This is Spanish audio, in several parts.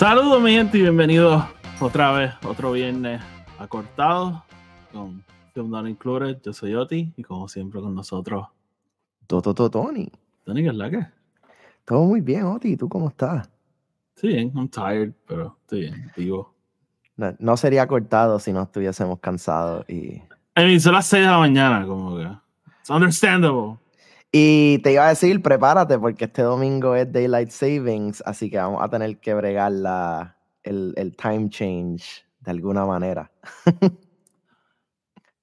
Saludos mi gente y bienvenidos otra vez, otro viernes acortado con Film Not Included. Yo soy Oti y como siempre con nosotros. Toto, Tony. Tony, ¿qué es la que? Todo muy bien, Oti. ¿Tú cómo estás? Sí, bien, I'm tired, pero estoy bien, vivo. No, no sería cortado si no estuviésemos cansados y... I mean, son las 6 de la mañana, como que... It's understandable. Y te iba a decir, prepárate, porque este domingo es Daylight Savings, así que vamos a tener que bregar la, el, el time change de alguna manera.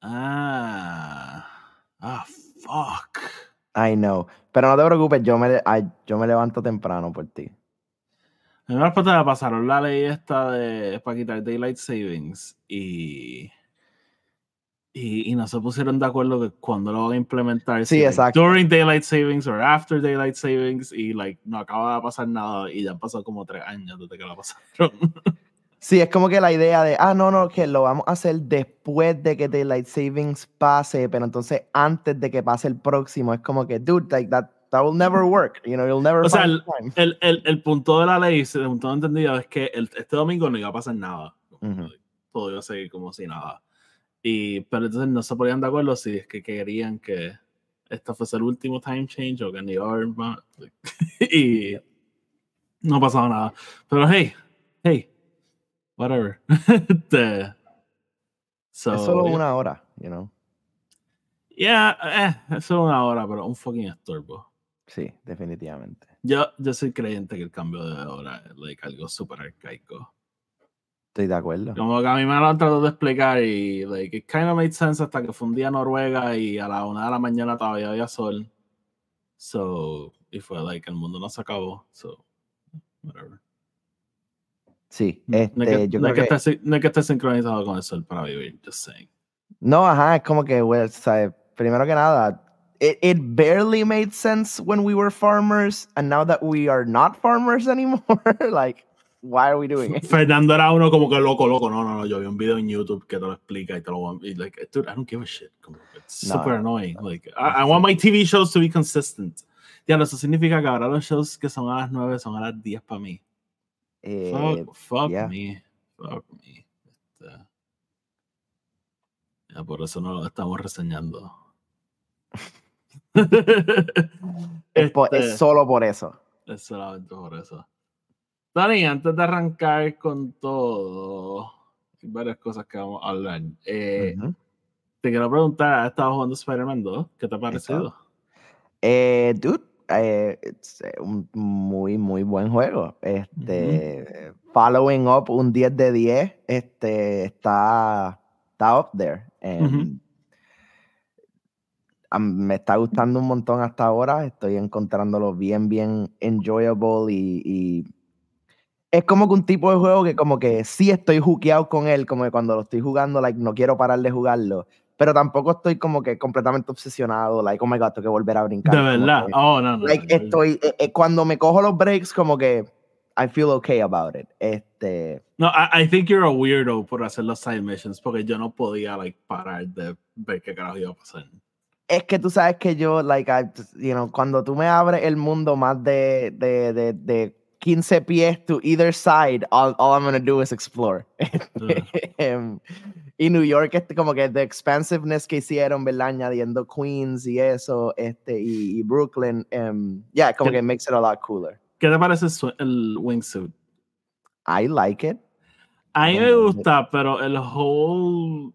ah, ah, fuck. I know. Pero no te preocupes, yo me, ay, yo me levanto temprano por ti. A mí me pasaron la ley esta de para quitar Daylight Savings y y, y, no se pusieron de acuerdo de cuándo lo van a implementar. Sí, si, exacto. During Daylight Savings o after Daylight Savings y like, no acaba de pasar nada y ya han pasado como tres años desde que lo pasaron. Sí, es como que la idea de, ah, no, no, que lo vamos a hacer después de que Daylight Savings pase, pero entonces antes de que pase el próximo, es como que, dude, like that, that will never work, you know, you'll never O sea, el, el, el, el, punto de la ley, según todo entendido, es que este domingo no iba a pasar nada. Uh -huh. Todo iba a seguir como si nada. Y, pero entonces no se ponían de acuerdo si es que querían que esto fuese el último time change o que ni más. y no pasaba nada. Pero hey, hey, whatever. the, so, es solo una hora, you know. Yeah, eh, es solo una hora, pero un fucking estorbo. Sí, definitivamente. Yo, yo soy creyente que el cambio de hora es like, algo súper arcaico. Estoy de acuerdo. Como que a mí me lo han tratado de explicar y like, it kind of made sense hasta que fue un día Noruega y a la una de la mañana todavía había sol. So, y fue like, el mundo no se acabó. So, whatever. Sí, este, no, es que, yo no, creo es que, esté, no es que esté sincronizado con el sol para vivir, just saying. No, ajá, es como que, well, ¿sabes? primero que nada, it, it barely made sense when we were farmers, and now that we are not farmers anymore, like, why are we doing it? Fernando era uno como que loco, loco. No, no, no. Yo vi un video en YouTube que te lo explica y te lo y like, dude, I don't give a shit. Como, it's No, super no. annoying. Like, I, I want my TV shows to be consistent. Ya, eso significa que ahora los shows que son a las 9 son a las 10 para mí. Eh, Fuck, fuck yeah. me. Fuck me. Este, ya, por eso no lo estamos reseñando. es, po- Este, es solo por eso. es solamente por eso. Dani, antes de arrancar con todo, hay varias cosas que vamos a hablar. Eh. Te quiero preguntar, ¿has estado jugando Spider-Man 2? ¿Qué te ha parecido? Eh, dude, eh, it's eh, un muy, muy buen juego. Este, Following up un 10 de 10, este, está, está up there. Me está gustando un montón hasta ahora. Estoy encontrándolo bien, bien enjoyable y, y es como que un tipo de juego que como que sí estoy jukeado con él, como que cuando lo estoy jugando, like, no quiero parar de jugarlo, pero tampoco estoy como que completamente obsesionado, like, oh my god, tengo que volver a brincar. De verdad. que, Oh, no, no. like, no. estoy, eh, eh, cuando me cojo los breaks, como que I feel okay about it. Este, No, I, I think you're a weirdo por hacer los side missions porque yo no podía like, parar de ver qué carajo iba a pasar. es que tú sabes que yo, like, I, you know, cuando tú me abres el mundo más de, de, de, de 15 pies to either side, all, all I'm gonna do is explore. Em, y New York, este, como que the expansiveness que hicieron, ¿verdad? Añadiendo Queens y eso, este, y, y Brooklyn, um, yeah, como ¿Qué- que makes it a lot cooler. ¿Qué te parece el wingsuit? I like it. A mí me gusta, pero el whole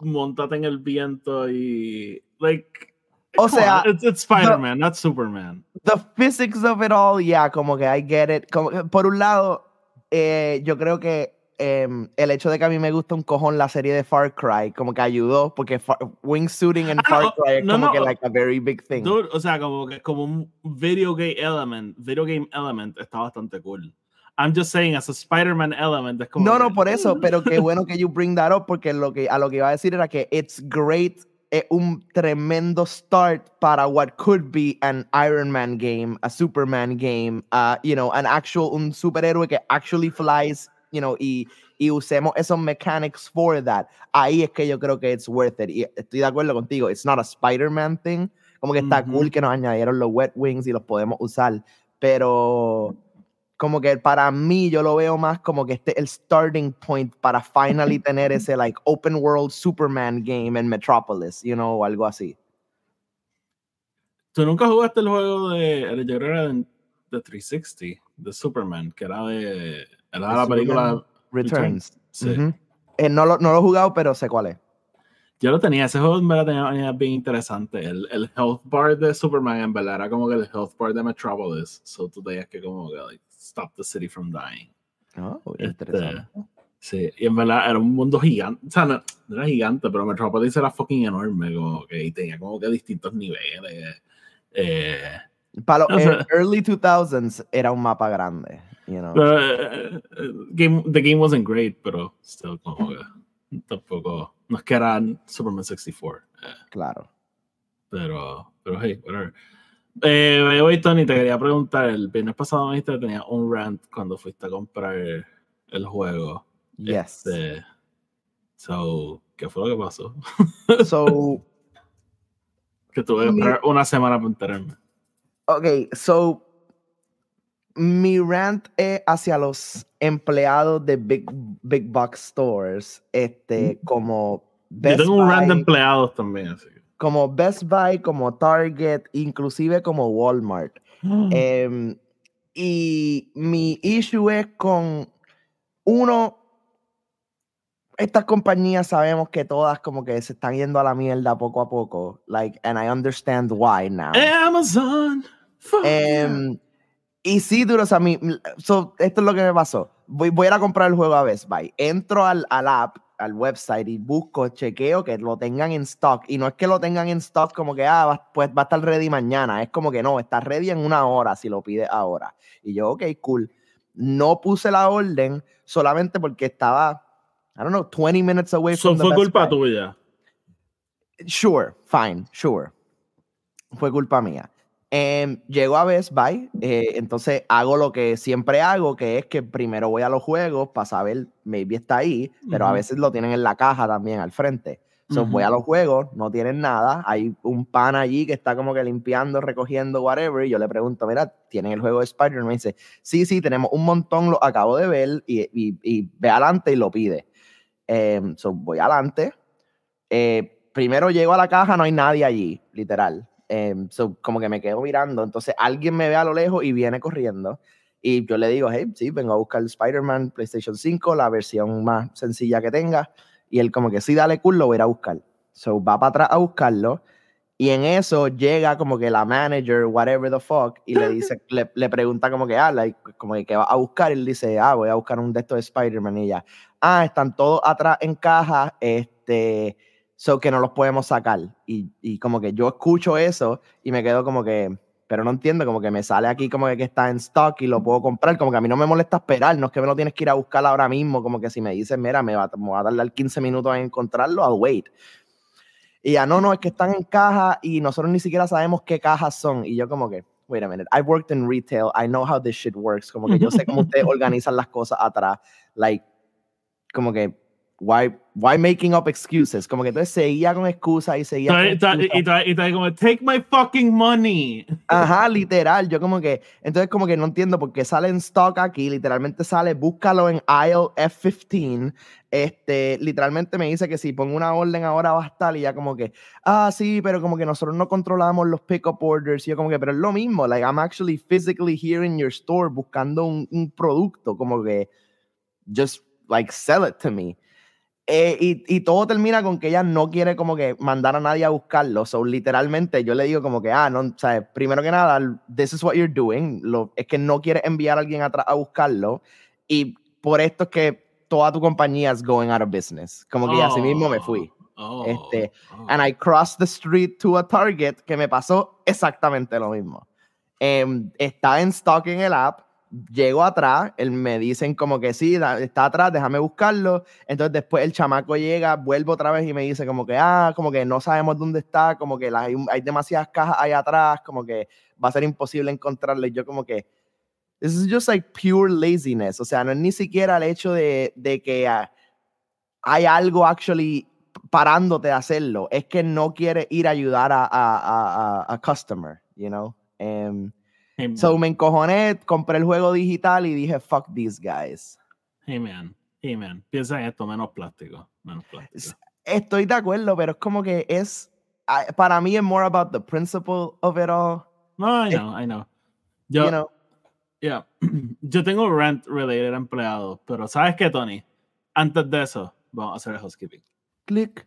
montate en el viento y like O come sea, it's, it's Spider-Man, not Superman. the physics of it all, yeah, como que I get it. Como por un lado, eh, yo creo que em, el hecho de que a mí me gusta un cojón la serie de Far Cry, como que ayudó, porque fa- wingsuiting en Ah, Far no, Cry es no, como no, que like a very big thing. Dude, o sea, como que como un video game element, video game element está bastante cool. I'm just saying as a Spider-Man element es como No, no, que- por eso, pero qué bueno que you bring that up, porque lo que, a lo que iba a decir era que it's great, es un tremendo start para what could be an Iron Man game, a Superman game, uh, you know, an actual, un superhéroe que actually flies, you know, y, y usemos esos mechanics for that. Ahí es que yo creo que it's worth it. Y estoy de acuerdo contigo, it's not a Spider-Man thing, como que está cool que nos añadieron los wet wings y los podemos usar, pero como que para mí yo lo veo más como que este el starting point para finally tener ese like open world Superman game en Metropolis, you know, o algo así. ¿Tú nunca jugaste el juego de, era de, de 360, de Superman, que era de, era de la película Returns? Sí. Eh, no, lo, no lo he jugado, pero sé cuál es. Yo lo tenía, ese juego me lo tenía bien interesante. El, el, health bar de Superman en verdad era como que el health bar de Metropolis. So tú tenías que como que like, stop the city from dying. Oh, interesante. sí, y en verdad era un mundo gigante. O sea, no, era gigante, pero Metropolis era fucking enorme. Como que, y tenía como que distintos niveles. Eh, Para los early 2000s era un mapa grande. You know? uh, game, the game wasn't great, pero still como que tampoco. No es que Superman 64. Eh. Claro. Pero, pero hey, whatever. Eh, oye, Tony, te quería preguntar, el viernes pasado me dijiste que tenía un rant cuando fuiste a comprar el, juego. Yes. Este, so, ¿qué fue lo que pasó? so, que tuve que esperar una semana para enterarme. Ok, so, mi rant es hacia los empleados de Big, big Box Stores, este, mm. como Best Yo tengo un rant de empleados también, así como Best Buy, como Target, inclusive como Walmart. Em, y mi issue es con uno, estas compañías sabemos que todas como que se están yendo a la mierda poco a poco. Like, and I understand why now. Amazon. Um, y sí, duro, o sea, mi, esto es lo que me pasó. Voy, voy a ir a comprar el juego a Best Buy. Entro al, al app al website y busco, chequeo que lo tengan en stock. Y no es que lo tengan en stock como que, ah, pues va a estar ready mañana. Es como que no, está ready en una hora si lo pide ahora. Y yo, ok, cool. No puse la orden solamente porque estaba, I don't know, 20 minutes away from fue culpa tuya. Sure, fine, sure. Fue culpa mía. Eh, llego a Best Buy, eh, entonces hago lo que siempre hago, que es que primero voy a los juegos para saber, maybe está ahí, pero a veces lo tienen en la caja también al frente. Entonces voy a los juegos, no tienen nada, hay un pan allí que está como que limpiando, recogiendo, whatever, y yo le pregunto, mira, ¿tienen el juego de Spider-Man? Me dice, sí, sí, tenemos un montón, lo acabo de ver, y, y, y ve adelante y lo pide. Eh, voy adelante, eh, primero llego a la caja, no hay nadie allí, literal. Em, como que me quedo mirando. Entonces alguien me ve a lo lejos y viene corriendo. Y yo le digo, hey, sí, vengo a buscar el Spider-Man PlayStation 5, la versión más sencilla que tenga. Y él como que sí, dale cool, lo voy a ir a buscar. So va para atrás a buscarlo. Y en eso llega como que la manager, whatever the fuck, y le dice, le, le, pregunta como que, ah, como que, ¿qué va a buscar? Y él dice, ah, voy a buscar un de estos de Spider-Man. Y ella, ah, están todos atrás en caja, este, so que no los podemos sacar. Y, y, como que yo escucho eso y me quedo como que, pero no entiendo, como que me sale aquí como que, está en stock y lo puedo comprar, como que a mí no me molesta esperar, no es que me lo tienes que ir a buscar ahora mismo, como que si me dices, mira, me va, me va a tardar 15 minutos en encontrarlo, I'll wait. Y ya, no, no, es que están en caja y nosotros ni siquiera sabemos qué cajas son. Y yo como que, wait a minute, I've worked in retail, I know how this shit works, como que yo sé cómo ustedes organizan las cosas atrás, like, como que why, why making up excuses? Como que entonces seguía con excusas y seguía con Y está como, take my fucking money. Ajá, literal. Yo como que, entonces como que no entiendo por qué sale en stock aquí, literalmente sale, búscalo en aisle F15. Este, literalmente me dice que si pongo una orden ahora va a estar y ya como que, ah, sí, pero como que nosotros no controlamos los pickup orders. Y yo como que, pero es lo mismo, like I'm actually physically here in your store buscando un, un producto, como que, just like sell it to me. Eh, y, y, todo termina con que ella no quiere como que mandar a nadie a buscarlo. So, literalmente yo le digo como que, ah, no, sabes, primero que nada, this is what you're doing. Lo, es que no quiere enviar a alguien atrás a buscarlo. Y por esto es que toda tu compañía es going out of business. Como que así mismo me fui. Oh, este, oh. And I crossed the street to a Target que me pasó exactamente lo mismo. Um, está en stock en el app llego atrás, él me dicen como que sí, está atrás, déjame buscarlo. Entonces después el chamaco llega, vuelvo otra vez y me dice como que, ah, como que no sabemos dónde está, como que hay, hay demasiadas cajas ahí atrás, como que va a ser imposible encontrarle. yo como que, this is just like pure laziness. O sea, no es ni siquiera el hecho de, de que ah, hay algo actually parándote de hacerlo. Es que no quiere ir a ayudar a, a, a, a customer, you know. Um, So me encojoné, compré el juego digital y dije, fuck these guys. Hey, man. Hey, man. Piensa en esto, menos plástico. Menos plástico. Estoy de acuerdo, pero es como que es, para mí es more about the principle of it all. No, I know, I know. Yo, you know? yeah. Yo tengo rent related empleados, pero ¿sabes qué, Tony? Antes de eso, vamos a hacer el housekeeping. Click.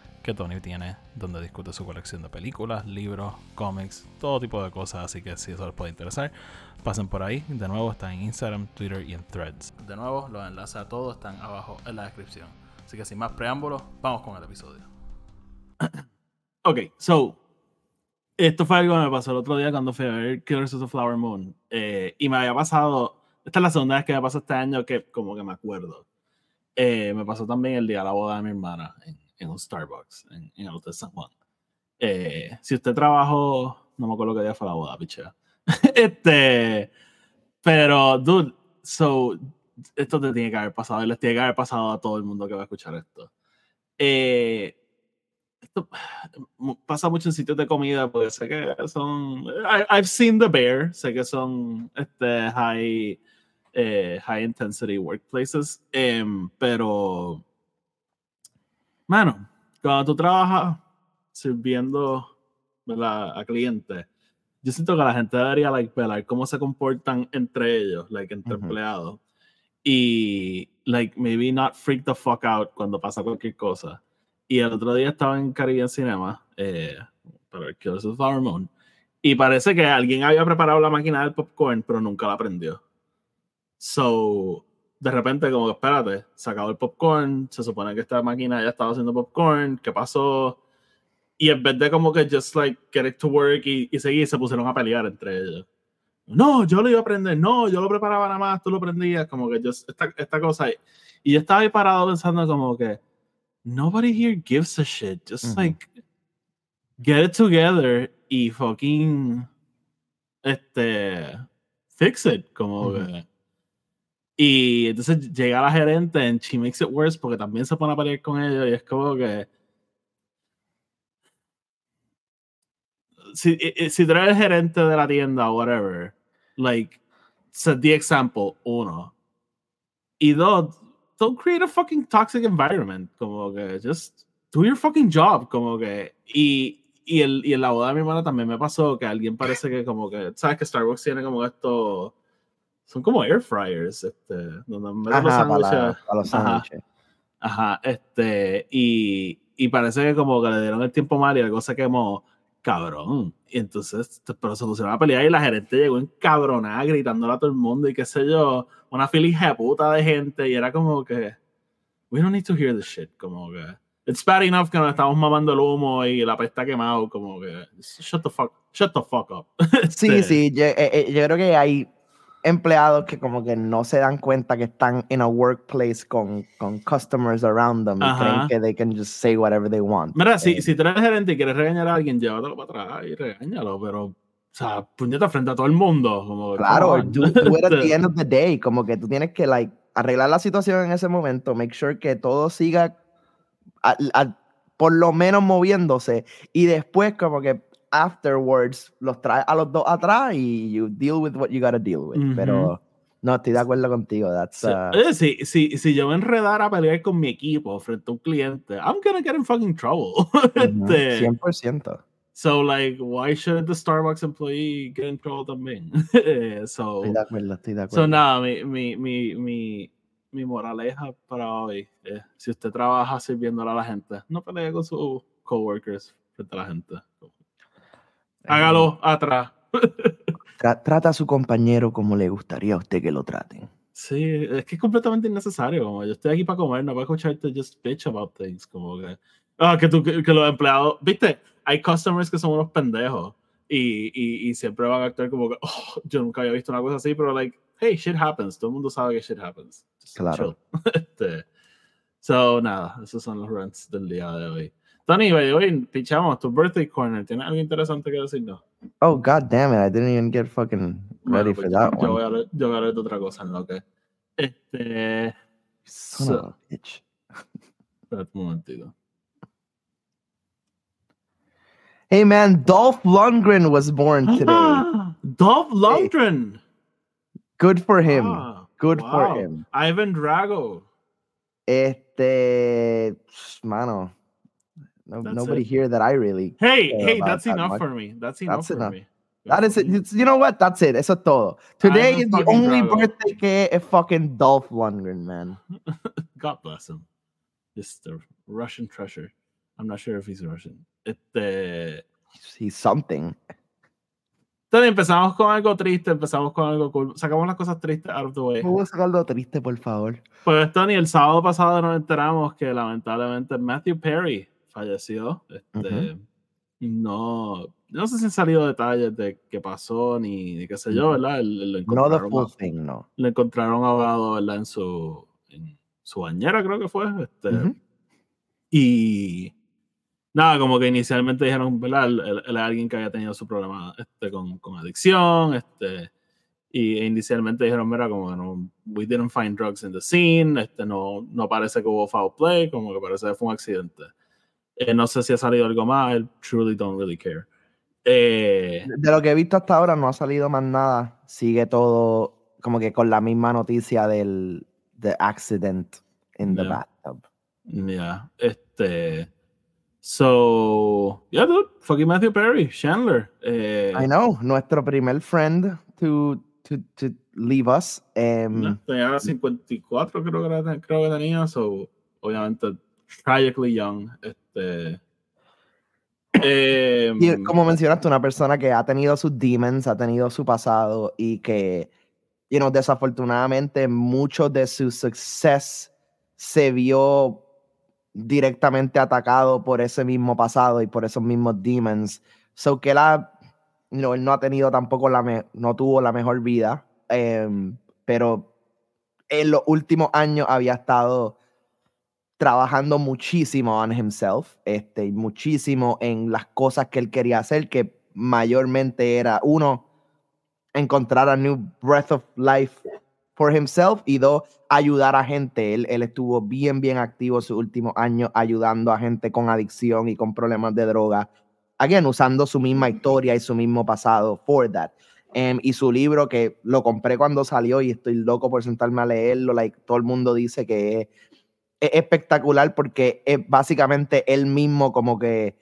que Tony tiene donde discute su colección de películas, libros, cómics, todo tipo de cosas. Así que si eso les puede interesar, pasen por ahí. De nuevo, está en Instagram, Twitter y en Threads. De nuevo, los enlaces a todos están abajo en la descripción. Así que sin más preámbulos, vamos con el episodio. Ok, so. Esto fue algo que me pasó el otro día cuando fui a ver Killers of the Flower Moon. eh, y me había pasado. Esta es la segunda vez que me pasó este año que, como que me acuerdo. Eh, me pasó también el día de la boda de mi hermana en, en un Starbucks en, en el Hotel San Juan. Eh, si usted trabajó. No me acuerdo qué día fue la boda, pichea. este. Pero, dude, so. Esto te tiene que haber pasado y les tiene que haber pasado a todo el mundo que va a escuchar esto. Eh, esto pasa mucho en sitios de comida porque sé que son I, I've seen the bear sé que son este high eh, high intensity workplaces em, pero mano cuando tú trabajas sirviendo ¿verdad? a clientes yo siento que la gente debería like velar cómo se comportan entre ellos like entre empleados. Y like maybe not freak the fuck out cuando pasa cualquier cosa. Y el otro día estaba en Caribbean Cinema eh, para ver Killers of Flower Moon y parece que alguien había preparado la máquina del popcorn pero nunca la prendió. So de repente como que espérate se acabó el popcorn se supone que esta máquina ya estaba haciendo popcorn ¿qué pasó? y en vez de como que just like get it to work y, y seguir se pusieron a pelear entre ellos no, yo lo iba a aprender, no, yo lo preparaba nada más, tú lo prendías, como que yo, esta, esta cosa. Y, y yo estaba ahí parado pensando como que, nobody here gives a shit, just like, get it together y fucking, este, fix it, como que. Y entonces llega la gerente and she makes it worse porque también se pone a pelear con ellos y es como que, si, i- i- si tú el gerente de la tienda o whatever, like, set the example, uno. Y dos, don't create a fucking toxic environment. Como que, just do your fucking job. Como que, y, y, el, y en la boda de mi hermana también me pasó que alguien parece que, como que, sabes que Starbucks tiene como esto, son como air fryers, este, donde de los Ajá, para, para los Ajá. sándwiches. Ajá, este, y, y parece que como que le dieron el tiempo mal y algo se quemó, cabrón. Y entonces, pero se pusieron a pelear y la gerente llegó encabronada, gritándole a todo el mundo y qué sé yo, una fila de puta de gente y era como que, we don't need to hear this shit, como que, it's bad enough que nos estamos mamando el humo y la pesta quemado, como que, shut the fuck, shut the fuck up. Sí, Este, sí, yo, eh, eh, yo creo que hay empleados que como que no se dan cuenta que están en a workplace con, con customers around them y Ajá. creen que they can just say whatever they want. Mira, si, Eh, si tú eres gerente y quieres regañar a alguien, llévatelo para atrás y regáñalo, pero, o sea, puñeta frente a todo el mundo. Como, Claro, it at the end of the day, como que tú tienes que like arreglar la situación en ese momento, make sure que todo siga a- a- por lo menos moviéndose y después como que afterwards los traes a los dos atrás y you deal with what you gotta deal with. Ujú. Pero no, estoy de acuerdo contigo. That's, uh, Oye, si, si, si yo me enredara a pelear con mi equipo frente a un cliente, I'm gonna get in fucking trouble. Este, 100%. so, like, why should the Starbucks employee get in trouble también? So, Estoy de acuerdo, estoy de acuerdo. so, nada, mi, mi, mi, mi, mi moraleja para hoy es, si usted trabaja sirviéndole a la gente, no pelee con sus coworkers frente a la gente. Hágalo atrás. Tra- trata a su compañero como le gustaría a usted que lo traten. Sí, es que es completamente innecesario. Como yo estoy aquí para comer, no para escucharte just bitch about things. Como que, ah, que, tú, que, que los empleados, viste, hay customers que son unos pendejos y, y, y siempre van a actuar como que, oh, yo nunca había visto una cosa así, pero like, hey, shit happens. Todo el mundo sabe que shit happens. Just Claro. este, so, nada, esos son los rants del día de hoy. Tony, we hoy pichamos tu birthday corner. ¿Tienes algo interesante que decirnos? Oh, god damn it, I didn't even get fucking ready Bueno, for that yo, voy one. a leer, yo voy a leer otra cosa en lo que. Este. Son so- of a bitch. espérate un momentito. Hey man, Dolph Lundgren was born today. Ah, Dolph Lundgren. Good for him. Ah, Good wow. for him. Ivan Drago. Este, mano, no, That's nobody it. here that I really. Hey, hey, that's that enough much. for me. That's enough That's for enough. me. That is it. It's- You know what? That's it. Eso es todo. Today is the only birthday que es fucking Dolph Lundgren, man. God bless him. Just the Russian treasure. I'm not sure if he's Russian. Este. He's something. Entonces empezamos con algo triste, empezamos con algo cool. Sacamos las cosas tristes out of the way. ¿Puedo sacarlo triste, por favor? Pues Tony, el sábado pasado nos enteramos que lamentablemente Matthew Perry falleció. Este, No, no sé si han salido detalles de qué pasó ni, ni qué sé yo. ¿verdad? Lo No the encontraron, full a- thing, no. le encontraron ahogado, ¿verdad? En su, en su bañera, creo que fue. Este, Ujú. Y nada, como que inicialmente dijeron, ¿verdad? Él, es alguien que había tenido su problema este, con, con adicción, este, y e inicialmente dijeron, mira, como que no, we didn't find drugs in the scene, este, no, no parece que hubo foul play, como que parece que fue un accidente. Eh, no sé si ha salido algo más, I truly don't really care. Eh, De lo que he visto hasta ahora no ha salido más nada. Sigue todo como que con la misma noticia del the accident in the Yeah. bathtub. yeah, este, so, yeah, dude, fucking Matthew Perry, Chandler. eh, I know, nuestro primer friend to, to, to leave us. No, Tenía 54, creo que, creo que tenía, so, obviamente, tragically young. Este, em, Y como mencionaste, una persona que ha tenido sus demons, ha tenido su pasado y que, you know, desafortunadamente mucho de su success se vio directamente atacado por ese mismo pasado y por esos mismos demons. So que él, él no ha tenido tampoco la, me- no tuvo la mejor vida, em, pero en los últimos años había estado trabajando muchísimo on himself, este, muchísimo en las cosas que él quería hacer, que mayormente era, uno, encontrar a new breath of life for himself, y dos, ayudar a gente. Él, él estuvo bien, bien activo sus últimos años ayudando a gente con adicción y con problemas de droga. Again, usando su misma historia y su mismo pasado for that. Em, y su libro que lo compré cuando salió y estoy loco por sentarme a leerlo, like, todo el mundo dice que es es espectacular porque es básicamente él mismo como que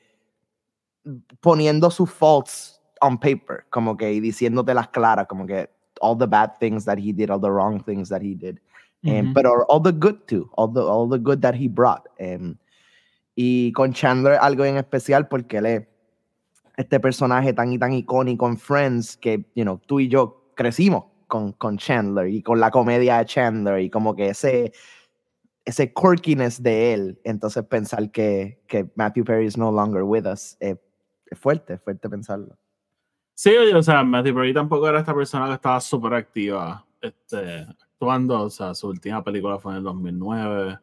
poniendo sus faults on paper, como que y diciéndote las claras, como que all the bad things that he did, all the wrong things that he did, um, pero all the good too, all the, all the good that he brought. um, y con Chandler algo en especial porque él es este personaje tan y tan icónico en Friends que, you know, tú y yo crecimos con, con Chandler y con la comedia de Chandler y como que ese ese quirkiness de él, entonces pensar que, que Matthew Perry is no longer with us, eh, es fuerte, fuerte pensarlo. Sí, oye, o sea, Matthew Perry tampoco era esta persona que estaba súper activa este, actuando. O sea, su última película fue en el 2009.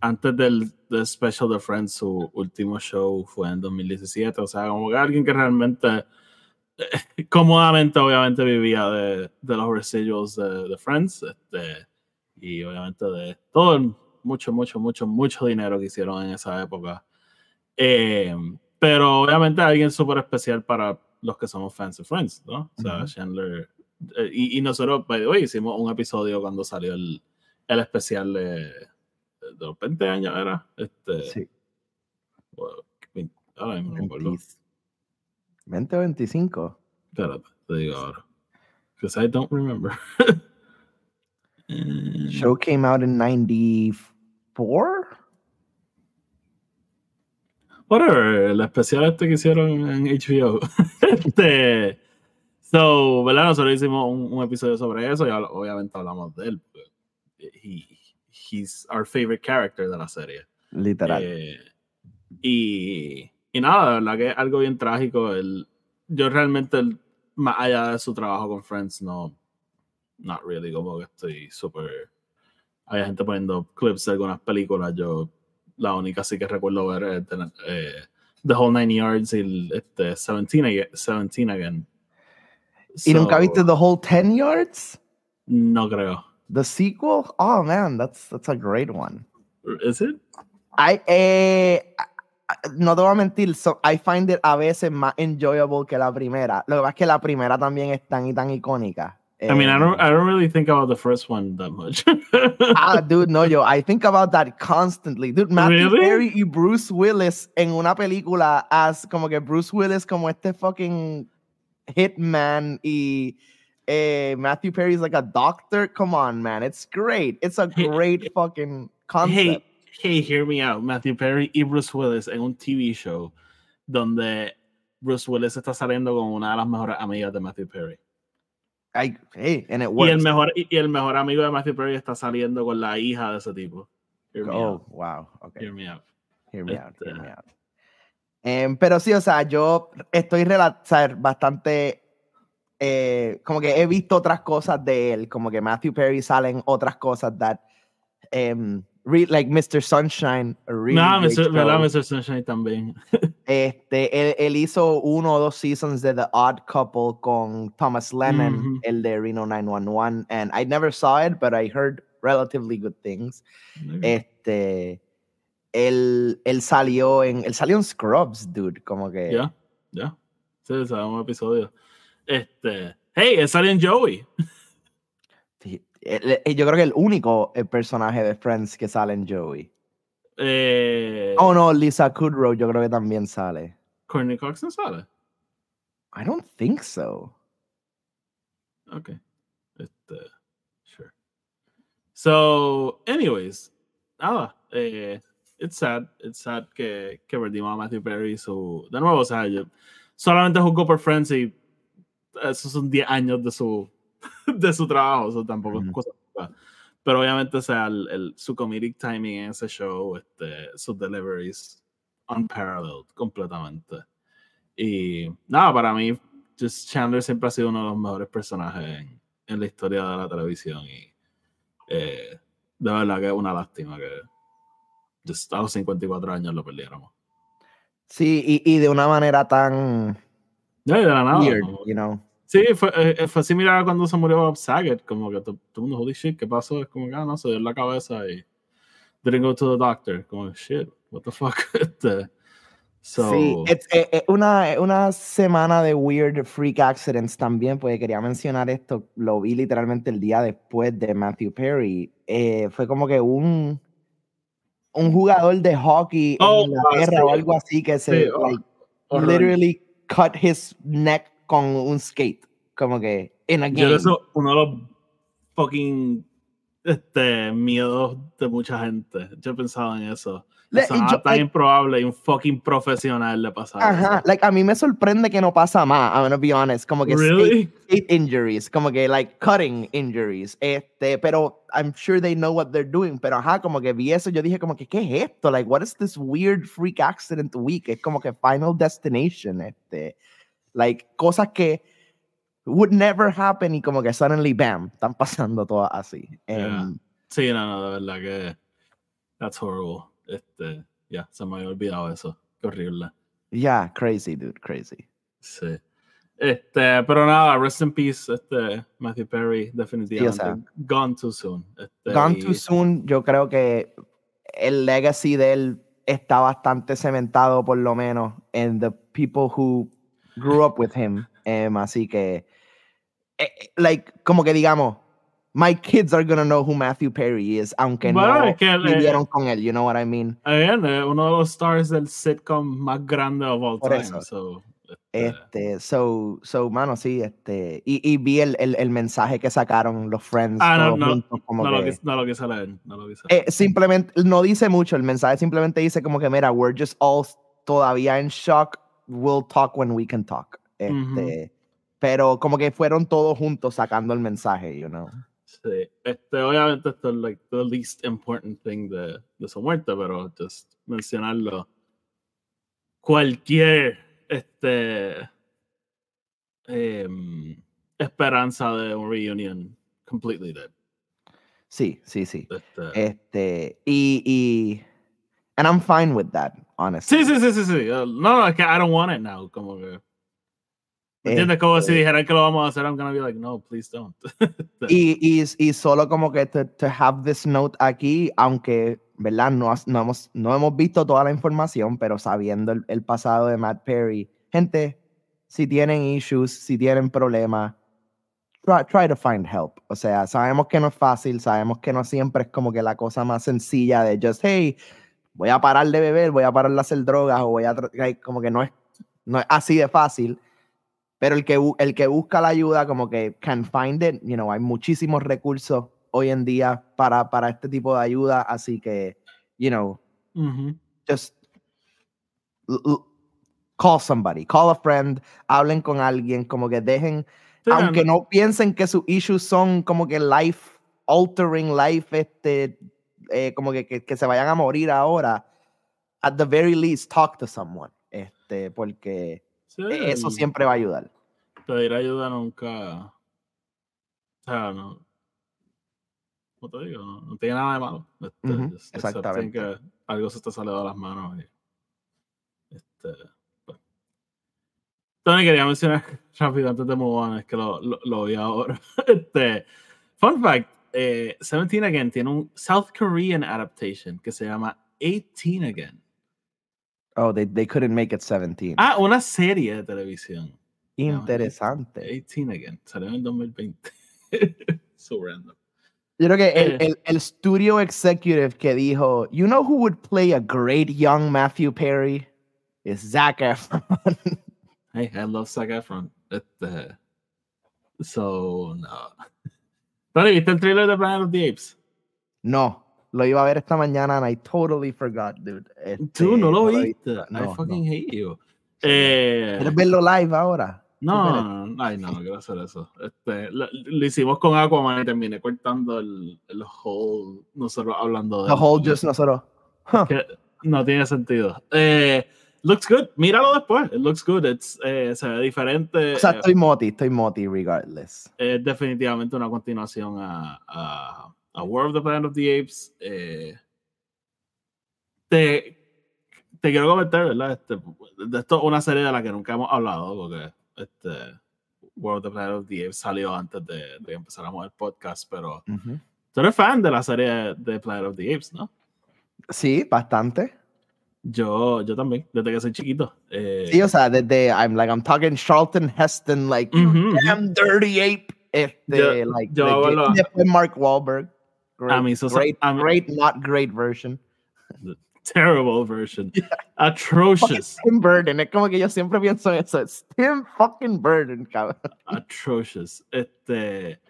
Antes del, del special de Friends, su último show fue en 2017. O sea, como que alguien que realmente eh, cómodamente, obviamente, vivía de, de los residuals de, de Friends. Este, y obviamente de todo el mucho, mucho, mucho, mucho dinero que hicieron en esa época. Eh, pero obviamente alguien súper especial para los que somos fans de Friends, ¿no? O sea, Ujú. Chandler. eh, y, y nosotros, by the way, hicimos un episodio cuando salió el, el especial de, de los 20 años, ¿era? Este, Sí. bueno, ahora mismo no me acuerdo. 20, 20 o 25. Espérate, te digo ahora. Because I don't remember. Show came out in 94. Whatever, el especial este que hicieron en HBO. este, So, ¿verdad? Nosotros hicimos un, un episodio sobre eso y obviamente hablamos de él. He, he's our favorite character de la serie. Literal. Eh, y, y nada, de verdad que es algo bien trágico. El, yo realmente, el- más allá de su trabajo con Friends, no, not really, como que estoy súper. Hay gente poniendo clips de algunas películas. Yo, la única sí que recuerdo ver es The, eh, The Whole Nine Yards y el, este, 17, Aga- 17 Again. ¿Y nunca So, viste The Whole 10 Yards? No creo. The sequel? Oh man, that's that's a great one. ¿Is it? I, eh, no te voy a mentir, so, I find it a veces más enjoyable que la primera. Lo que pasa es que la primera también es tan y tan icónica. I mean, I don't, I don't really think about the first one that much. Ah, dude, no, yo, I think about that constantly. Dude, Matthew Really? Perry y Bruce Willis en una película as como que Bruce Willis como este fucking hitman y eh, Matthew Perry is like a doctor. Come on, man. It's great. It's a Hey, great fucking concept. Hey, hey, hear me out. Matthew Perry y Bruce Willis en un TV show donde Bruce Willis está saliendo con una de las mejores amigas de Matthew Perry. I, hey, and it Y works. el, mejor, y el mejor amigo de Matthew Perry está saliendo con la hija de ese tipo. Hear me oh, wow. Okay. Hear me out. Hear me out, hear Este- me out. Em, pero sí, o sea, yo estoy o sea, bastante. eh, como que he visto otras cosas de él, como que Matthew Perry salen otras cosas that. em, re- like Mr. Sunshine. really no. Mr. Sunshine también. Este, él, él hizo uno o dos seasons de The Odd Couple con Thomas Lennon, el de Reno 911, and I never saw it, but I heard relatively good things. Este, él, él salió en, él salió en Scrubs, dude, como que. Ya, ya. Sí, o sea, un episodio. Este. Hey, él salió en Joey. sí, él- él- yo creo que el único eh, personaje de Friends que sale en Joey. Eh, Oh no, Lisa Kudrow, yo creo que también sale. Courtney Cox no sale. I don't think so. Ok. Este, sure. So, anyways, nada. Eh, it's sad. It's sad que, que perdimos a Matthew Perry. Su, de nuevo, o sea, yo solamente jugó por Friends y esos son 10 años de su, de su trabajo. Eso tampoco es Ujú. cosa. Pero obviamente, o sea, el, el- su comedic timing en ese show, este, sus deliveries, unparalleled completamente. Y nada, para mí, just Chandler siempre ha sido uno de los mejores personajes en, en la historia de la televisión. Y eh, de verdad que es una lástima que just a los 54 años lo perdiéramos. Sí, y, y de una manera tan Ya, de la nada. weird, como- you know. Sí, fue, eh, fue similar a cuando se murió Bob Saget, como que to- todo el mundo, holy shit, ¿qué pasó? Es como que, ah, no, se dio la cabeza y didn't go to the doctor. Como, shit, what the fuck. Este, so, Sí, es, es- es una, una semana de weird freak accidents también, porque quería mencionar esto, lo vi literalmente el día después de Matthew Perry. Eh, fue como que un, un jugador de hockey Oh, en Inglaterra sí. o algo así que se Sí, oh, like, literally cut his neck con un skate, como que in a Yo game. eso, uno de los fucking este, miedos de mucha gente. Yo he pensado en eso. Le- y nada yo- tan like- improbable y un fucking profesional le pasar. Ajá, like a mí me sorprende que no pasa más, I'm gonna be honest, como que skate- Really? skate injuries, como que like cutting injuries, este, pero I'm sure they know what they're doing, pero ajá, como que vi eso, yo dije como que, ¿qué es esto? Like, what is this weird freak accident week? Es como que Final Destination, este, like, cosas que would never happen y como que suddenly, bam, están pasando todas así. Yeah. Em, Sí, no, no, de verdad que that's horrible. Este, ya, se me había olvidado eso. Qué horrible. yeah, crazy, dude, crazy. Sí. Este, pero nada, rest in peace, este, Matthew Perry, definitivamente. sea, gone too soon. Este, Gone y- Too Soon, yo creo que el legacy de él está bastante cementado, por lo menos, en the people who grew up with him. Em, así que, eh, eh, like, como que digamos, my kids are gonna know who Matthew Perry is, aunque Bueno, no es que eh, vivieron con él, you know what I mean? Again, eh, uno de los stars del sitcom más grande of all Por time. eso. So, este, Este, so, so, mano, sí, este, y, y vi el, el, el mensaje que sacaron los friends Ah, no, no, juntos, como no, lo que- no lo quise leer. No lo quise leer. Eh, simplemente no dice mucho, el mensaje simplemente dice como que mira, we're just all todavía en shock, we'll talk when we can talk. Este, pero como que fueron todos juntos sacando el mensaje, you know. Sí, este, obviamente esto es like the least important thing de, de su muerte, pero just mencionarlo. Cualquier este em, esperanza de un reunion completely dead. Sí, sí, sí. Este, Este, y, y, and I'm fine with that, honestly. sí, sí, sí, sí, sí. Uh, No, no, es que I don't want it now. Como que. ¿me ¿Entiendes? Como si Este, dijeran que lo vamos a hacer, I'm gonna be like, no, please don't. Y, y, y solo como que to, to have this note aquí, aunque, ¿verdad? No, no, hemos, no hemos visto toda la información, pero sabiendo el, el pasado de Matt Perry, gente, si tienen issues, si tienen problemas, try, try to find help. O sea, sabemos que no es fácil, sabemos que no siempre es como que la cosa más sencilla de just, hey, voy a parar de beber, voy a parar de hacer drogas, o voy a, como que no es, no es así de fácil. Pero el que, el que busca la ayuda, como que can find it, you know, hay muchísimos recursos hoy en día para, para este tipo de ayuda, así que, you know, just call somebody, call a friend, hablen con alguien, como que dejen, Sí, aunque no piensen que sus issues son como que life altering, life, este, eh, como que, que, que se vayan a morir ahora, at the very least, talk to someone, este, porque sí, eso siempre va a ayudar. pedir ayuda nunca. O sea, no. ¿Cómo te digo? No, no tiene nada de malo. Este, Ujú, just accepting exactamente. que algo se está saliendo de las manos. Y, este, pues. Tony, quería mencionar rápido antes de move on, es que lo, lo, lo vi ahora. Este, fun fact: eh, 17 Again tiene un South Korean adaptation que se llama 18 Again. Oh, they, they couldn't make it 17. Ah, una serie de televisión. Interesante. 18 Again. Salió en el 2020. so random. Yo creo que el, Eh. el, el studio executive que dijo, you know who would play a great young Matthew Perry? Is Zac Efron. Hey, I love Zac Efron. Este, so, no. Tony, ¿viste el trailer de Planet of the Apes? no, lo iba a ver esta mañana and I totally forgot, dude. Tú Este, no lo viste. visto. I No, fucking no. hate you. Eh, ¿Quieres verlo live ahora? no, no, no, ay, no, no quiero hacer eso. Este, lo, lo hicimos con Aquaman y terminé cortando el, el whole, nosotros hablando de The whole just nosotros. Huh. no tiene sentido. Eh, looks good. Míralo después. It looks good. It's, eh, se ve diferente. O sea, estoy moti, estoy moti regardless. es definitivamente una continuación a, a, a War of the Planet of the Apes. eh, te, te quiero comentar, ¿verdad? Este, de esto una serie de la que nunca hemos hablado, porque este, War of the Planet of the Apes salió antes de, de que empezáramos el podcast, pero tú eres fan de la serie de Planet of the Apes, ¿no? Sí, bastante. Yo, yo también, desde que soy chiquito. eh, Sí, o sea, desde, I'm like, I'm talking Charlton Heston, like, Ujú, ujú. damn dirty ape. Este, Yo- like, yo legit. después Mark Wahlberg. Great, mí eso- great, a mí- great, not great version. terrible version. Atrocious. Tim Burton, es como que yo siempre pienso en eso. Es Tim fucking Burton, cabrón. atrocious. Este.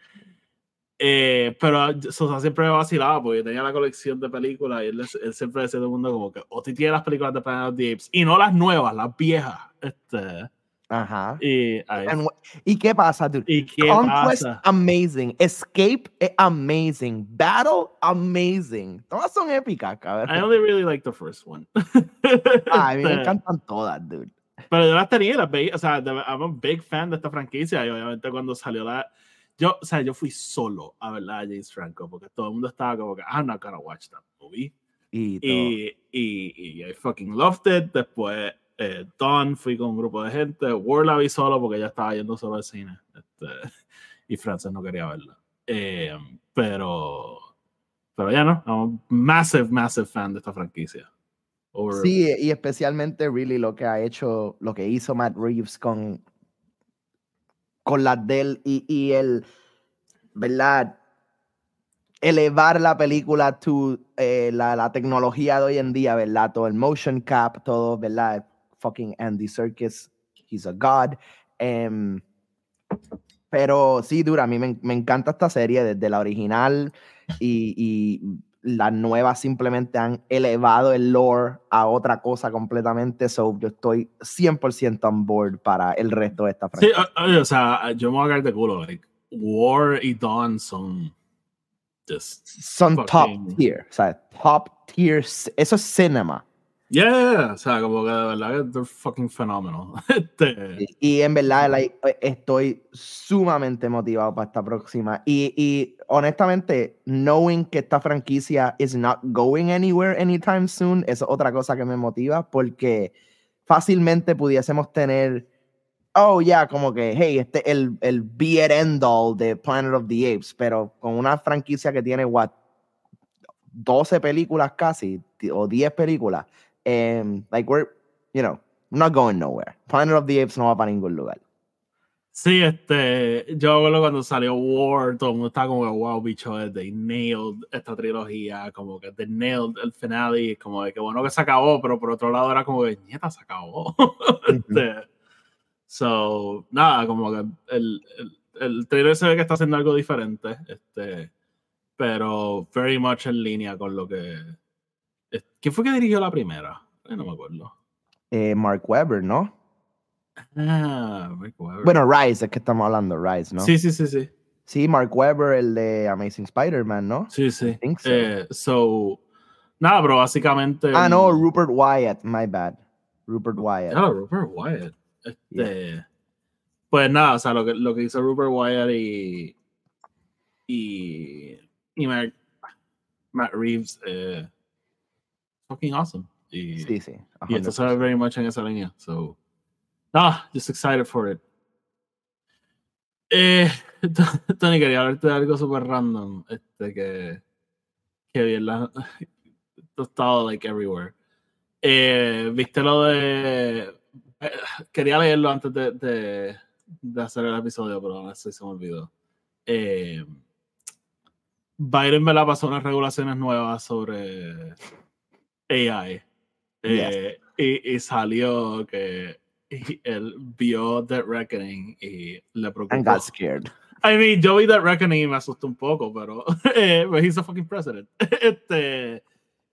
Eh, pero Sosa siempre me vacilaba porque tenía la colección de películas y él, él siempre decía a todo el mundo como que o te tiene las películas de Planet of the Apes y no las nuevas, las viejas. Este, Ajá. y, ¿Y qué pasa, dude? ¿y qué Conquest, pasa? amazing. Escape, es amazing. Battle, amazing. Todas son épicas, I cabrón. only really like the first one. Ah, a mí me encantan todas, dude. Pero yo las tenía, las veía, o sea, I'm a big fan de esta franquicia y obviamente cuando salió la... Yo, o sea, yo fui solo a ver de James Franco porque todo el mundo estaba como que, I'm not gonna watch that movie. Y. Y, y, y I fucking loved it. Después, eh, Dawn, fui con un grupo de gente. War la vi solo porque ya estaba yendo solo al cine. Este, y Frances no quería verla. Eh, pero, pero ya no. I'm a massive, massive fan de esta franquicia. Over- Sí, y especialmente really lo que ha hecho, lo que hizo Matt Reeves con, con las de y, y el, ¿verdad? Elevar la película to eh, la, la tecnología de hoy en día, ¿verdad? Todo el motion cap, todo, ¿verdad? Fucking Andy Serkis, he's a god. Em, pero sí, dura, a mí me, me encanta esta serie desde la original y las nuevas simplemente han elevado el lore a otra cosa completamente. So, yo estoy 100% on board para el resto de esta Sí, franquicia. o- oye, o sea, yo me voy a caer de culo. Like, War y Dawn son. Just. Son fucking- top tier, o sea, top tier. Eso es cinema. Yeah, o sea, como que de verdad que they're fucking phenomenal. Este, Y, y en verdad, like, eh, estoy sumamente motivado para esta próxima. Y, y honestamente, knowing que esta franquicia is not going anywhere anytime soon, es otra cosa que me motiva porque fácilmente pudiésemos tener, oh, ya, como que, hey, este es el, el be it end all de Planet of the Apes, pero con una franquicia que tiene, what, 12 películas casi, o 10 películas, em, like, we're, you know, not going nowhere. Planet of the Apes no va para ningún lugar. Sí, este, yo acuerdo cuando salió War, todo el mundo estaba como que, wow, bicho, they nailed esta trilogía, como que they nailed el finale, como de que bueno que se acabó, pero por otro lado era como que, nieta, se acabó. Este, so, nada, como que el, el, el trailer se ve que está haciendo algo diferente, este, pero very much en línea con lo que... ¿Quién fue que dirigió la primera? Eh, no me acuerdo. Eh, Mark Webber, ¿no? Ah, Rick Webber. Bueno, Rise, es que estamos hablando, Rise, ¿no? sí, sí, sí, sí. Sí, Mark Webber, el de Amazing Spider-Man, ¿no? Sí, sí. think so. Eh, so, nada, pero básicamente. Ah, no, Rupert Wyatt, my bad. Rupert Wyatt. Claro, Rupert Wyatt. Este, Pues nada, o sea, lo que, lo que hizo Rupert Wyatt y. Y. Y Matt, Matt Reeves, eh, fucking awesome. Y, Sí, sí. y esto se ve 100%. very much en esa línea. So, ah, just excited for it. Eh, Tony, quería hablarte de algo súper random. Este que. Que vi en la. Estaba like everywhere. Eh, ¿Viste lo de. eh, quería leerlo antes de, de, de hacer el episodio, pero no sé si se me olvidó. Eh, Biden me la pasó unas regulaciones nuevas sobre AI. Eh, y, y salió que él vio Dead Reckoning y le And preocupó. got scared. I mean, yo vi Dead Reckoning y me asustó un poco, pero eh, but he's a fucking president. este,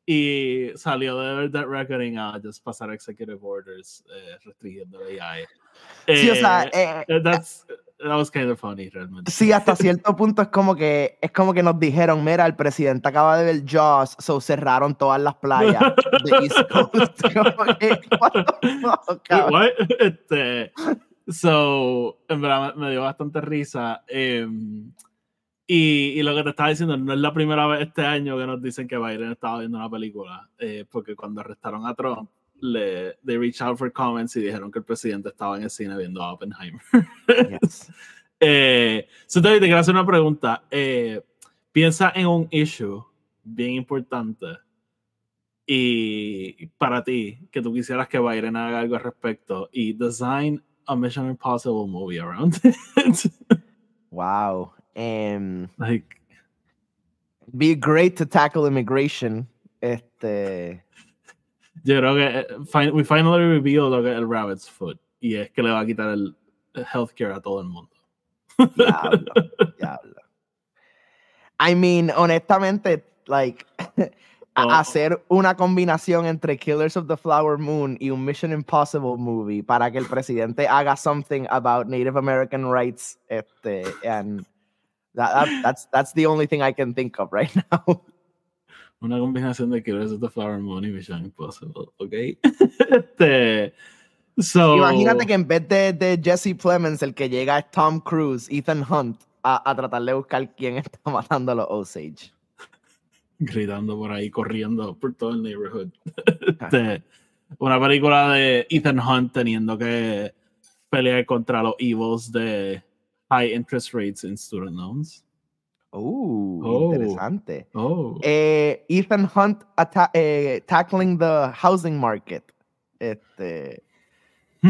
y salió de ver Dead Reckoning a just pasar executive orders eh, restringiendo AI. Sí, o sea, Eh, eh, that's, that was kind of funny, realmente. sí, hasta cierto punto es como que es como que nos dijeron, mira, el presidente acaba de ver Jaws, so cerraron todas las playas de East Coast. Que, what the fuck, Wait, what? Este, so, en verdad me, me dio bastante risa. em, y, y lo que te estaba diciendo, no es la primera vez este año que nos dicen que Biden estaba viendo una película, eh, porque cuando arrestaron a Trump, le they reached out for comments y dijeron que el presidente estaba en el cine viendo a Oppenheimer. Yes. Eh, so, David, te quiero hacer una pregunta. Eh, piensa en un issue bien importante y para ti, que tú quisieras que Biden haga algo al respecto y design a Mission Impossible movie around it. Wow. Em, like, be great to tackle immigration. Este, yo creo que eh, fin- we finally revealed lo que es el rabbit's foot y es que le va a quitar el healthcare a todo el mundo. diablo, diablo. I mean, honestamente, like, a- Oh. hacer una combinación entre Killers of the Flower Moon y un Mission Impossible movie para que el presidente haga something about Native American rights, este, and that, that- that's that's the only thing I can think of right now. Una combinación de Killers of the Flower Moon y Mission Impossible, ¿ok? este, so, Imagínate que en vez de, de Jesse Plemons, el que llega es Tom Cruise, Ethan Hunt, a, a tratar de buscar quién está matando a los Osage. gritando por ahí, corriendo por todo el neighborhood. Este, una película de Ethan Hunt teniendo que pelear contra los evils de high interest rates in student loans. Uh, Oh. interesante. Oh, Eh, Ethan Hunt eh, tackling the housing market. Este,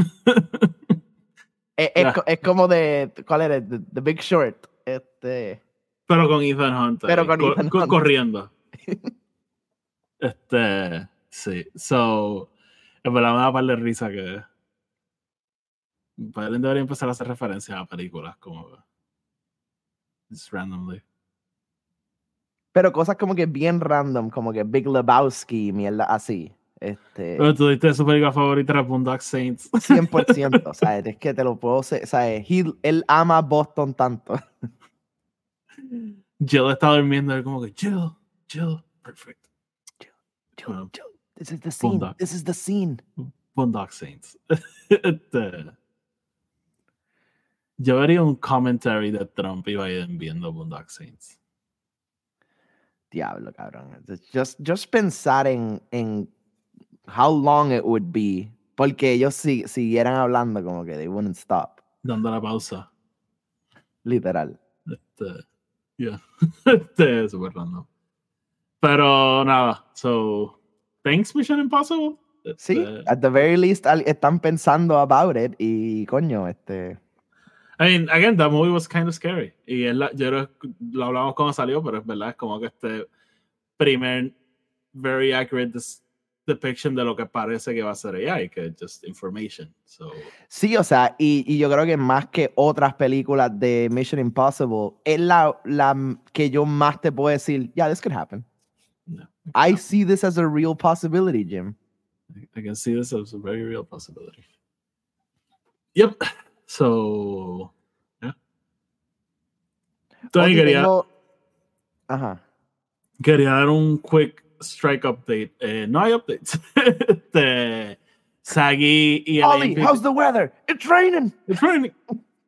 eh, es, co- es como de, ¿cuál era? The, The Big Short. Este, pero con Ethan Hunt. Pero con co- Ethan co- Hunt. Corriendo. este, sí. So, en verdad me da par de risa que. Biden debería empezar a hacer referencias a películas como. Just randomly. Pero cosas como que bien random, como que Big Lebowski, mierda así. Este, Pero tú diste su película favorita era Boondock Saints. 100%, ¿sabes? Es que te lo puedo, ¿sabes? He- él ama Boston tanto. Jill está durmiendo, él como que, Jill, Jill, perfect. Joe, Bueno, Joe, this is the scene. Boondock. This is the scene. Boondock Saints. Este, yo vería un commentary de Trump y Biden viendo Boondock Saints. Diablo, cabrón. Just, just pensar en, en how long it would be. Porque ellos si, siguieran hablando como que they wouldn't stop. Dando la pausa. Literal. Este, yeah. Este, super random. Pero nada, so, thanks Mission Sí, Impossible. Este, at the very least están pensando about it y coño, este... I mean, again, that movie was kind of scary. Y es la- yo que lo hablamos cuando salió, pero es verdad, es como que este primer very accurate depiction de lo que parece que va a ser AI, que just information. So, Sí, o sea, y, y yo creo que más que otras películas de Mission Impossible, es la, la que yo más te puedo decir, yeah, this could happen. yeah, I see this as a real possibility, Jim. I can see this as a very real possibility. Yep. So, yeah. Tony quería, tengo- Ajá. quería dar un quick strike update. Eh, no hay updates. Este, Sagi y el Ollie, how's the weather? It's raining. It's raining.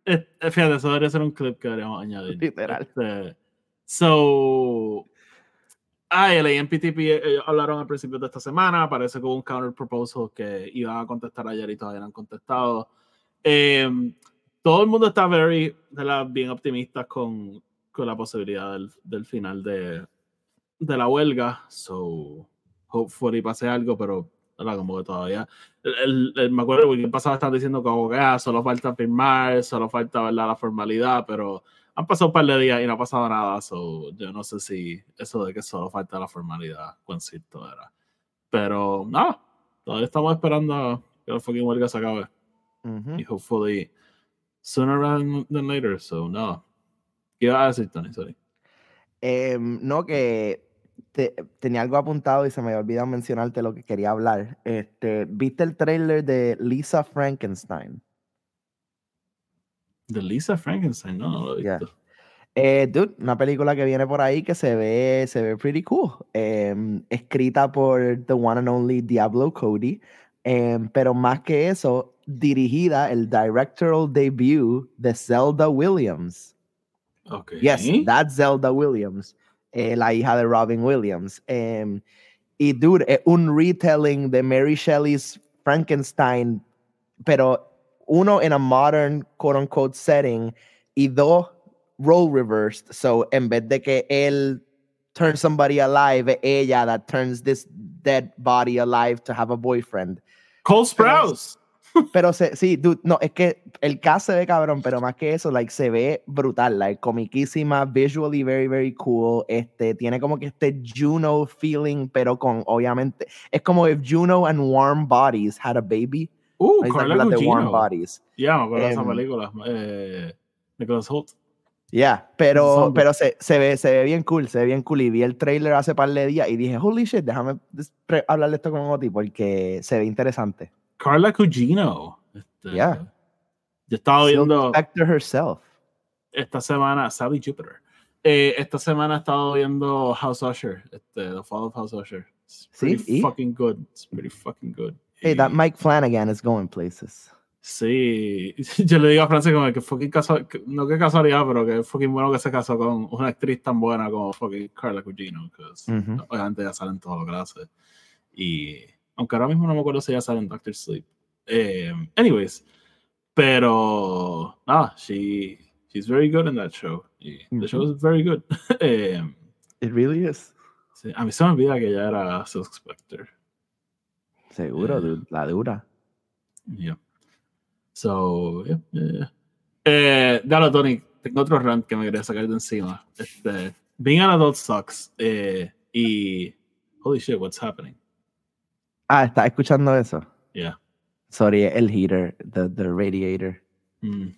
Eh, fíjate, eso debería ser un clip que deberíamos añadir. Literal. Este, so, ah, el AMPTP eh, hablaron al principio de esta semana. Parece que hubo un counter proposal que iban a contestar ayer y todavía no han contestado. Em, todo el mundo está very, bien optimista con, con la posibilidad del, del final de, de la huelga. So, hopefully pase algo, pero ¿verdad? como que todavía. El, el- el- me acuerdo que el pasado estaban diciendo como que ah, solo falta firmar, solo falta ¿verdad? la formalidad, pero han pasado un par de días y no ha pasado nada. So, yo no sé si eso de que solo falta la formalidad, cuán cierto era. Pero nada, todavía estamos esperando a que la fucking huelga se acabe. Y hopefully sooner rather than later. So, no. ¿Qué ibas a decir, Tony? Sorry. Em, no, que te- tenía algo apuntado y se me había olvidado mencionarte lo que quería hablar. Este, ¿Viste el trailer de Lisa Frankenstein? De Lisa Frankenstein, no, no lo he Yeah. visto. Eh, dude, una película que viene por ahí que se ve, se ve pretty cool. Em, escrita por the one and only Diablo Cody. em, pero más que eso, dirigida el directorial debut de Zelda Williams. Ok. Yes, that's Zelda Williams, eh, la hija de Robin Williams. Em, y dude, es un retelling de Mary Shelley's Frankenstein, pero uno en a modern quote unquote setting y dos role reversed. So en vez de que él turns somebody alive, ella that turns this dead body alive to have a boyfriend. Cole Sprouse. Pero se, sí, dude, no, es que el cast se ve cabrón, pero más que eso, like, se ve brutal, like, comiquísima, visually very, very cool, este, tiene como que este Juno feeling, pero con, obviamente, es como if Juno and Warm Bodies had a baby, Uh, ahí Carla de Warm. Bodies. Ya, me acuerdo de esa Em, película. Eh, Nicholas Holt. Yeah, pero, pero se, se, ve, se ve bien cool, se ve bien cool, y vi el trailer hace par de días y dije, holy shit, déjame pre- hablarle esto con Oti porque se ve interesante. Carla Cugino. Este, Yeah. Yo estaba viendo Spector herself. esta semana, Sally Jupiter. Eh, esta semana he estado viendo House Usher, este, The Fall of House Usher. It's Sí, pretty ¿y? fucking good. It's pretty fucking good. Hey, that Y- Mike Flanagan is going places. Sí, yo le digo a Francis como que fucking no que casualidad, pero que fucking bueno que se casó con una actriz tan buena como fucking Carla Cugino, que Ujú. obviamente ya salen todo lo que hace. Y aunque ahora mismo no me acuerdo si ya sale en Doctor Sleep. Eh, anyways, pero nada, she, she's very good in that show. Y the show is very good. Eh, It really is. sí, a mí se me olvida que ella era Silk Spectre. Seguro, Eh. la dura. Yeah. So, yeah, yeah, yeah. Eh, dale, Tony, tengo otro rant que me quería sacar de encima. Este, being an adult sucks. Eh, y, holy shit, what's happening? Ah, ¿estás escuchando eso? Yeah. Sorry, el heater, the, the radiator. Mm,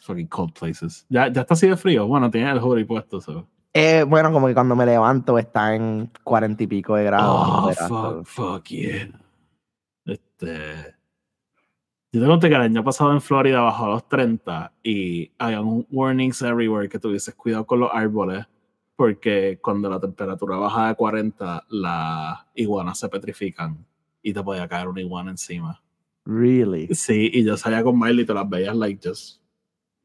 fucking cold places. Ya, ya está así de frío. Bueno, tenía el hoodie puesto, so. Eh, bueno, como que cuando me levanto está en cuarenta y pico de grados. Oh, fuck, fuck yeah. Este. Yo te conté que el año pasado en Florida bajó a los 30 y había un warnings everywhere que tuvieses cuidado con los árboles porque cuando la temperatura baja de 40 las iguanas se petrifican y te podía caer una iguana encima. Really? Sí, y yo salía con Miley y te las veías like just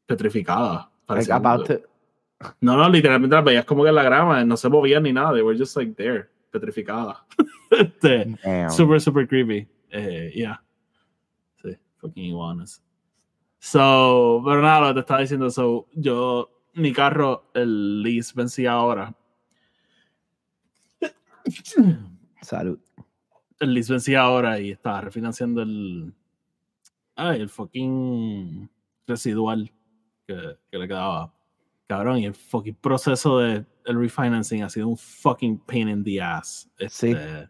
petrificadas. Like about to... No, no, literalmente las veías como que en la grama, no se movían ni nada, they were just like there, petrificadas. este, super, super creepy. Eh, yeah. Sí, fucking iguanas. So, pero nada, lo que te estaba diciendo, so, yo, mi carro, el lease vencía ahora. Salud. El lease vencía ahora y estaba refinanciando el. Ay, el fucking residual que, que le quedaba. Cabrón, y el fucking proceso de el refinancing ha sido un fucking pain in the ass. Sí. Este,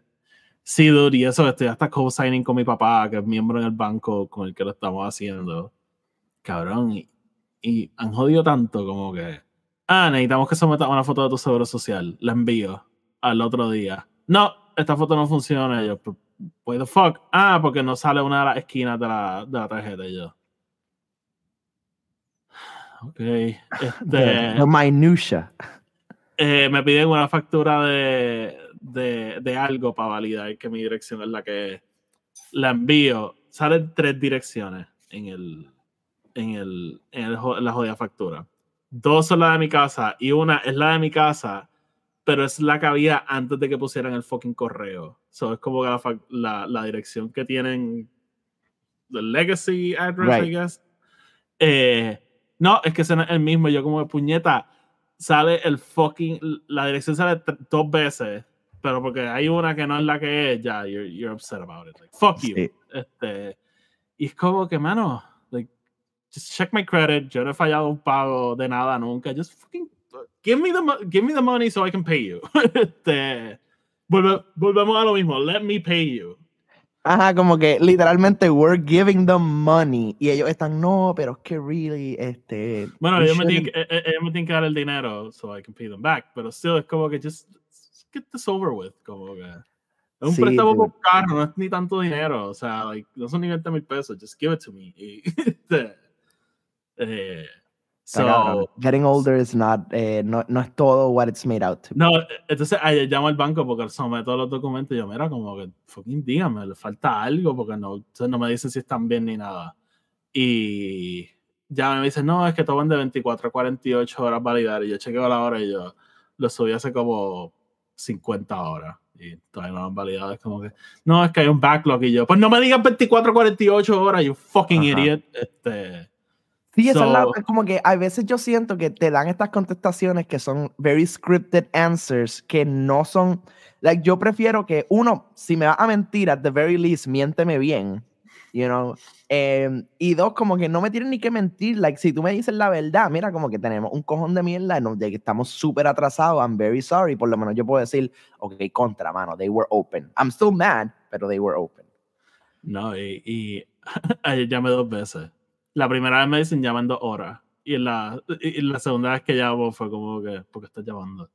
Sí, dude, y eso, estoy hasta co-signing con mi papá, que es miembro en el banco con el que lo estamos haciendo. Cabrón, y, y han jodido tanto como que. Ah, necesitamos que sometas una foto de tu seguro social. La envío al otro día. No, esta foto no funciona. Y yo, what the fuck? Ah, porque no sale una de las esquinas de la, de la tarjeta. Y yo. Ok. Este, the minutia. eh, me piden una factura de, de, de algo para validar que mi dirección es la que. La envío. Salen tres direcciones en, el, en, el, en, el en la jodida factura. Dos son las de mi casa y una es la de mi casa, pero es la que había antes de que pusieran el fucking correo. So, es como que la, la, la dirección que tienen, the legacy address, I Right. guess. Eh, no, es que ese no es el mismo. Yo como de puñeta, sale el fucking, la dirección sale dos veces, pero porque hay una que no es la que es, ya, you're, you're upset about it. Like, fuck you. Sí. Este, y es como que, mano, like, just check my credit. Yo no he fallado un pago de nada nunca. Just fucking give me the, give me the money so I can pay you. este, volve- volvemos a lo mismo. Let me pay you. Ajá, como que literalmente we're giving them money y ellos están, no, pero es que really, este... Bueno, ellos me, tienen, shouldn't-" que- eh, eh, me tienen que dar el dinero so I can pay them back. Pero still es como que just, just get this over with. Como que. Es un Sí, préstamo por carro, no es ni tanto dinero. O sea, like, no son ni 20 mil pesos. Just give it to me. Y, eh, So, Getting older is not, eh, no, no es todo what it's made out to. be. No, entonces ayer llamo al banco porque someto los documentos y yo, mira, como que fucking dígame, le falta algo porque no, no me dicen si están bien ni nada. Y ya me dicen, no, es que toman de 24 a 48 horas validar. Y yo chequeo la hora y yo lo subí hace como 50 horas. Y todavía no lo han validado. Es como que, no, es que hay un backlog. Y yo, pues no me digas 24 a 48 horas, you fucking Ajá. idiot. Este, Sí, esa es la- So- es como que a veces yo siento que te dan estas contestaciones que son very scripted answers que no son, like yo prefiero que uno, si me vas a mentir, at the very least, miénteme bien, you know, em, y dos, como que no me tienen ni que mentir, like si tú me dices la verdad, mira, como que tenemos un cojón de mierda, no, de que estamos súper atrasados, I'm very sorry, por lo menos yo puedo decir, ok, contra, mano, they were open, I'm still mad, pero they were open. No, y, y ayer llamé dos veces. La primera vez me dicen llaman dos horas. Y la, y la segunda vez que llamo fue como que, ¿por qué estás llamando?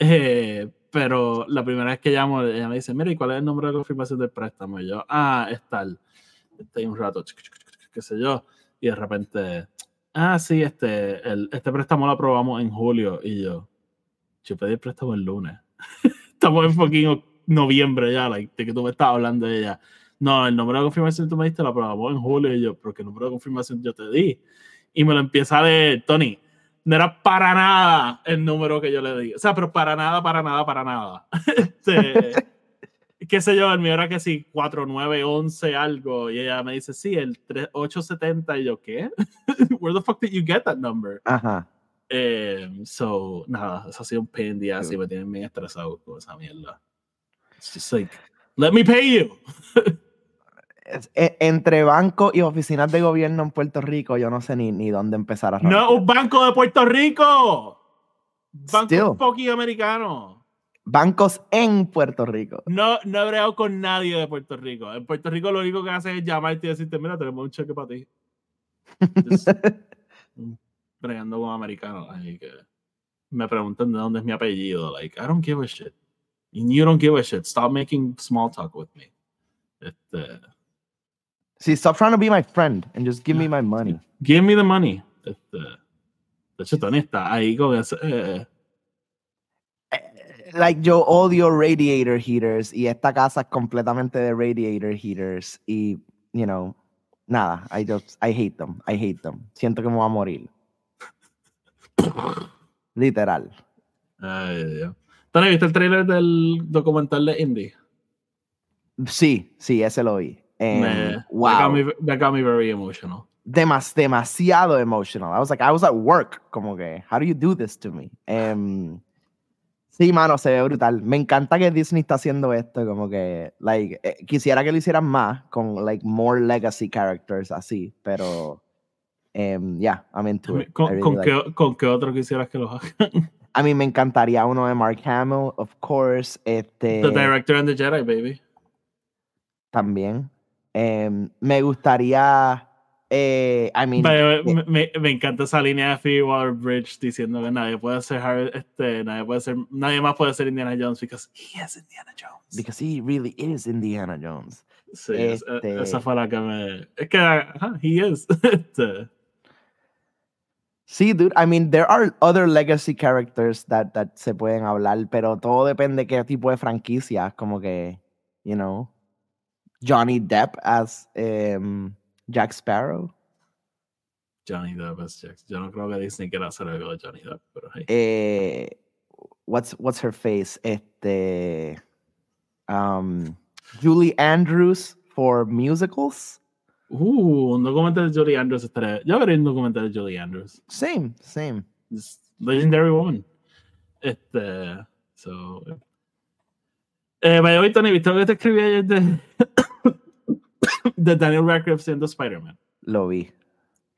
Eh, pero la primera vez que llamo, ella me dice, mira, ¿y cuál es el número de confirmación del préstamo? Y yo, ah, es tal. Ahí un rato, qué sé yo. Y de repente, ah, sí, este, el, este préstamo lo aprobamos en julio. Y yo, yo pedí el préstamo el lunes. Estamos en fucking noviembre ya, like, de que tú me estás hablando de ella. No, el número de confirmación tú me diste lo aprobamos en julio. Y yo, ¿pero qué número de confirmación yo te di? Y me lo empieza a leer, Tony. No era para nada el número que yo le di. O sea, pero para nada, para nada, para nada. Este, qué sé yo, el mío era que sí, 4911 algo. Y ella me dice, sí, el 3870. Y yo, ¿qué? Where the fuck did you get that number? Ajá. Eh, so, nada, eso ha sido un pain ass y me tienen bien estresado con esa mierda. It's just like, let me pay you. E- entre bancos y oficinas de gobierno en Puerto Rico, yo no sé ni, ni dónde empezar a No, un banco de Puerto Rico. Banco Still. fucking americano. Bancos en Puerto Rico. No, no he bregado con nadie de Puerto Rico. En Puerto Rico lo único que hace es llamarte y decirte, mira, tenemos un cheque para ti. Bregando con americanos. Que, me preguntan de dónde es mi apellido. Like, I don't give a shit. And you don't give a shit. Stop making small talk with me. Este, See, stop trying to be my friend and just give me my money. give me the money. Este, de hecho, Tony está ahí con ese. eh, Like, yo odio radiator heaters y esta casa es completamente de radiator heaters y, you know, nada, I just, I hate them, I hate them. Siento que me voy a morir. Literal. ay, Dios. Tony, ¿viste el trailer del documental de Indie? Sí, sí, ese lo vi. And, that, got wow. me, that got me very emotional. Demas, demasiado emotional. I was like, I was at work, como que, how do you do this to me? Em, sí, mano, se ve brutal. Me encanta que Disney está haciendo esto, como que, like, eh, quisiera que lo hicieran más con, like, more legacy characters así, pero, em, yeah, I'm into it. I ¿Con, really con like qué, ¿Con qué otro quisieras que lo hagan? A mí me encantaría uno de Mark Hamill, of course, este, The Director and the Jedi, baby. también. Em, me gustaría, eh, I mean, eh, me, me, me encanta esa línea de Phoebe Waller-Bridge diciendo que nadie puede ser Harry- este, nadie puede ser, nadie más puede ser Indiana Jones because he is Indiana Jones. because he really is Indiana Jones. Sí, e- este- esa fue la que me, es que, ajá, he is. Este, Sí, dude. I mean, there are other legacy characters that, that se pueden hablar, pero todo depende de qué tipo de franquicia. Como que, you know, Johnny Depp as em, Jack Sparrow. Johnny Depp es Jack. Yo no creo que Disney quiera hacer algo de Johnny Depp, pero hey. Eh, what's what's her face? Este, um, Julie Andrews for musicals. Uh, un documental de Julie Andrews estaría. Yo veré un documental de Julie Andrews. Same, same. It's legendary woman. Este. So. Eh, way, Tony, ¿viste lo que te escribí ayer de, de Daniel Radcliffe siendo Spider-Man? Lo vi.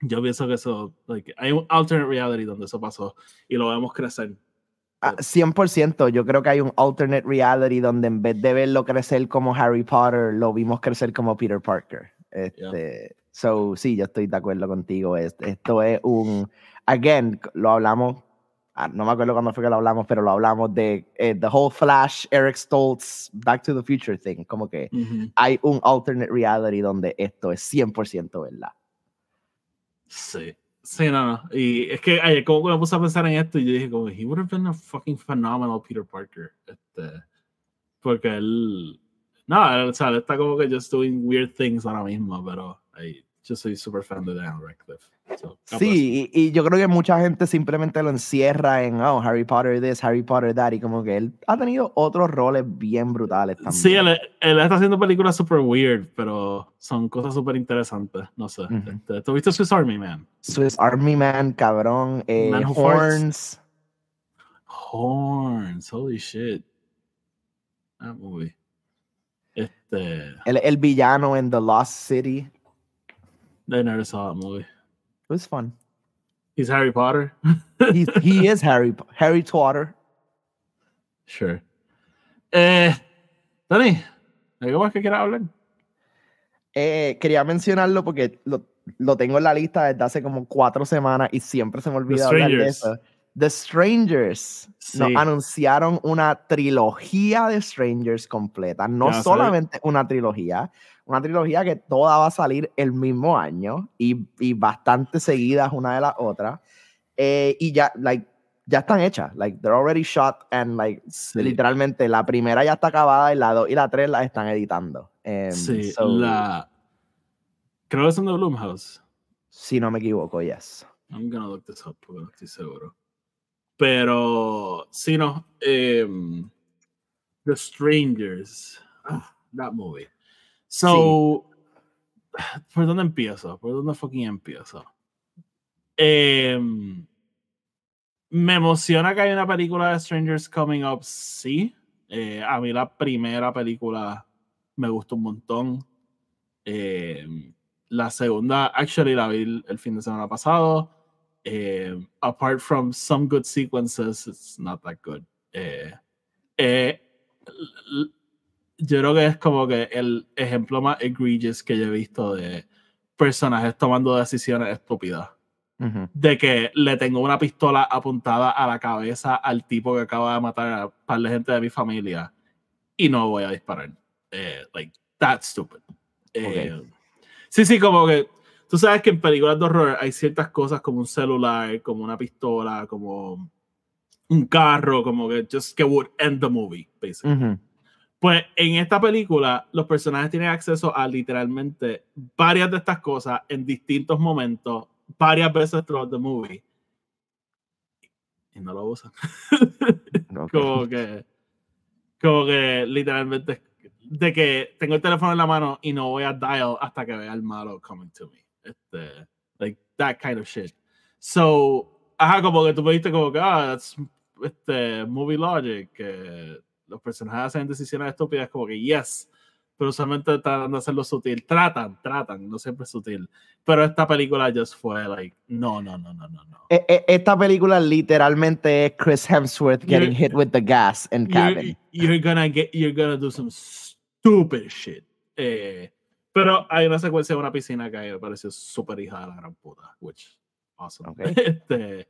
Yo pienso que eso, like, hay un alternate reality donde eso pasó y lo vemos crecer. Ah, 100%, yo creo que hay un alternate reality donde en vez de verlo crecer como Harry Potter, lo vimos crecer como Peter Parker. Este, So, sí, yo estoy de acuerdo contigo. Es- Esto es un, again, lo hablamos, ah, no me acuerdo cuándo fue que lo hablamos, pero lo hablamos de eh, the whole Flash, Eric Stoltz, Back to the Future thing. Como que Ujú. hay un alternate reality donde esto es 100% verdad. Sí. Sí, no, no. Y es que ayer como me puse a pensar en esto y yo dije como, he would have been a fucking phenomenal Peter Parker. Este, porque él, no, o sea, él está como que just doing weird things ahora mismo, pero ay, yo soy super fan de Daniel Radcliffe. So. Sí, y, y yo creo que mucha gente simplemente lo encierra en, oh, Harry Potter this, Harry Potter that, y como que él ha tenido otros roles bien brutales también. Sí, él, él está haciendo películas super weird, pero son cosas súper interesantes. No sé. Ujú. este, ¿Tú viste Swiss Army Man? Swiss Army Man, cabrón, eh, Man. Horns. Horns, holy shit. That movie. Este, El, el villano en The Lost City. I never saw that movie. It was fun. He's Harry Potter. He's, he is Harry, Harry Potter. Sure. Eh, Dani, ¿algo más que quieras hablar? Eh, quería mencionarlo porque lo, lo tengo en la lista desde hace como cuatro semanas y siempre se me olvida hablar de eso. The Strangers. Nos Sí. anunciaron una trilogía de Strangers completa. No solamente una trilogía, una trilogía que toda va a salir el mismo año y, y bastante seguidas una de las otras. Eh, y ya, like, ya están hechas. Like, they're already shot and, like, Sí. literalmente la primera ya está acabada y la dos y la tres la están editando. Em, Sí, so, la... Creo que son de Blumhouse. Si no me equivoco, yes. I'm gonna look this up porque no estoy seguro. Pero, sí, no. em, The Strangers. Ah, that movie. So, ¿por dónde empiezo? ¿Por dónde fucking empiezo? Em, me emociona que hay una película de Strangers Coming Up, sí. Eh, a mí la primera película me gustó un montón. Em, la segunda, actually, la vi el, fin de semana pasado. Eh, apart from some good sequences, it's not that good. Eh, eh, yo creo que es como que el ejemplo más egregious que yo he visto de personajes tomando decisiones estúpidas Ujú. de que le tengo una pistola apuntada a la cabeza al tipo que acaba de matar a un par de gente de mi familia y no voy a disparar. Eh, like, that's stupid. Eh, Sí, sí, como que tú sabes que en películas de horror hay ciertas cosas como un celular, como una pistola, como un carro, como que just que would end the movie, basically. Ujú. Pues en esta película, los personajes tienen acceso a literalmente varias de estas cosas en distintos momentos, varias veces throughout the movie. Y no lo usan. Como que, como que literalmente, de que tengo el teléfono en la mano y no voy a dial hasta que vea el malo coming to me. Este, like that kind of shit. So, ajá, como que tú me diste como que, ah, that's este, movie logic, que los personajes hacen decisiones estúpidas, como que yes, pero usualmente tratan de hacerlo sutil. Tratan, tratan, no siempre es sutil. Pero esta película just fue like, no, no, no, no, no, no. E- e- Esta película literalmente es Chris Hemsworth getting You're- hit with the gas in cabin. You're, you're gonna get, you're gonna do some stupid shit. Eh, pero hay una secuencia de una piscina que me pareció súper hija de la gran puta, which awesome. Ok. Este,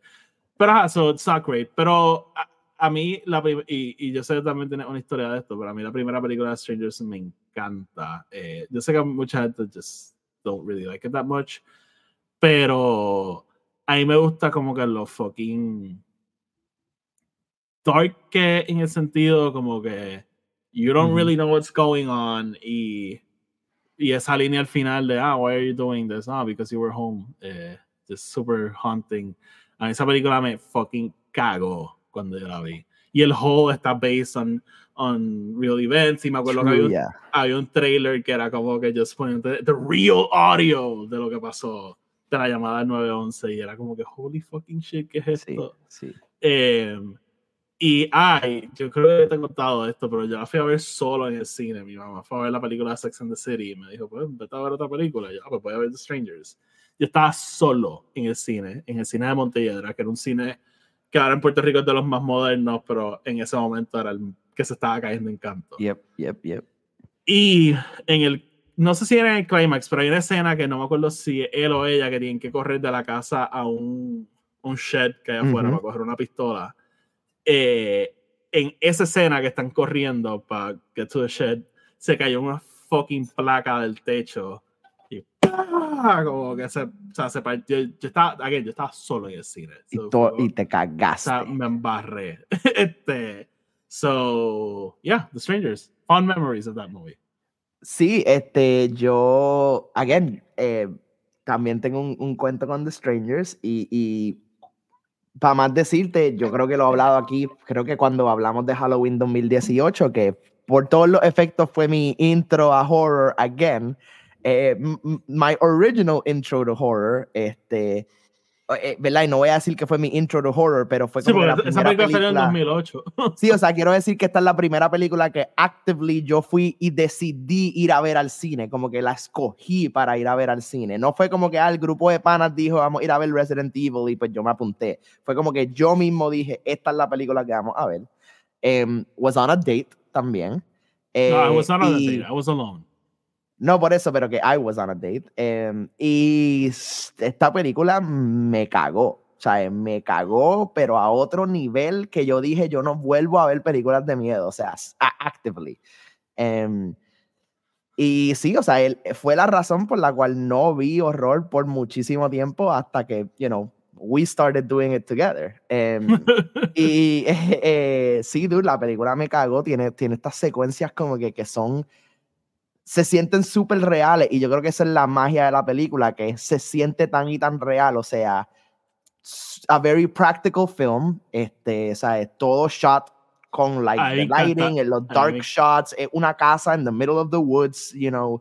pero ajá, so it's not great. Pero a, mí, la y, y yo sé que también tiene una historia de esto, pero a mí la primera película de Strangers me encanta. Eh, yo sé que mucha gente just don't really like it that much, pero a mí me gusta como que los fucking dark que en el sentido como que you don't really know what's going on y, y esa línea al final de ah why are you doing this ah because you were home. Eh, just super haunting. A mí esa película me fucking cago cuando yo la vi y el whole está based on on real events y me acuerdo que había True, un, yeah. había un trailer que era como que just poniendo the, the real audio de lo que pasó de la llamada al 911 y era como que holy fucking shit ¿qué es Sí, esto? sí. Eh, y ay, yo creo que te he contado esto, pero yo la fui a ver solo en el cine. Mi mamá fue a ver la película Sex and the City y me dijo, pues vete a ver otra película. Yo, "Ah, pues voy a ver The Strangers. Yo estaba solo en el cine, en el cine de Montelledra, que era un cine que ahora en Puerto Rico es de los más modernos, pero en ese momento era el que se estaba cayendo en canto. Yep, yep, yep. Y en el, no sé si era en el climax, pero hay una escena que no me acuerdo si él o ella que tienen que correr de la casa a un, un shed que hay afuera Ujú. para coger una pistola. Eh, en esa escena que están corriendo para get to the shed, se cayó una fucking placa del techo. Y ¡pah! como que se, o sea, se par- yo, yo estaba, again, yo estaba solo en el cine. Y, So, to- fue- y te o cagaste. sea, me embarré. este, so, yeah, The Strangers. Fond memories of that movie. Sí, este, yo, again, eh, también tengo un, un cuento con The Strangers y, y para más decirte, yo creo que lo he hablado aquí, creo que cuando hablamos de Halloween 2018, que por todos los efectos fue mi intro a horror again, eh, my original intro to horror, este, eh, ¿verdad? Y no voy a decir que fue mi intro to horror, pero fue Sí, como porque la esa primera película salió en película- 2008. Sí, o sea, quiero decir que esta es la primera película que actively yo fui y decidí ir a ver al cine, como que la escogí para ir a ver al cine. No fue como que ah, el grupo de panas dijo, vamos a ir a ver Resident Evil y pues yo me apunté. Fue como que yo mismo dije, esta es la película que vamos a ver. Em, was on a date también. no, Eh, I was not on a y- date. I was alone. No por eso, pero que I was on a date. Em, y esta película me cagó. O sea, me cagó, pero a otro nivel que yo dije, yo no vuelvo a ver películas de miedo, o sea, actively. Em, y sí, o sea, él, fue la razón por la cual no vi horror por muchísimo tiempo hasta que, you know, we started doing it together. Em, y eh, eh, sí, dude, la película me cagó. Tiene, tiene estas secuencias como que, que son. Se sienten súper reales. Y yo creo que esa es la magia de la película, que se siente tan y tan real. O sea, a very practical film. Este, o sea, es todo shot con like A mí the me encanta. lighting, en los dark shots, es una casa in the middle of the woods, you know.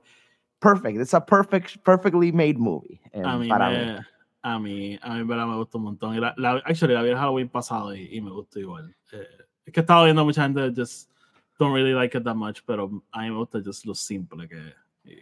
Perfect. It's a perfect, perfectly made movie. a em, mí para me, mí. a mí, a mí verdad me gustó un montón. Y la, la- actually, la vi el Halloween pasado y, y me gustó igual. Eh, es que he estado viendo mucha gente just don't really like it that much, pero a mí me gusta just lo simple que,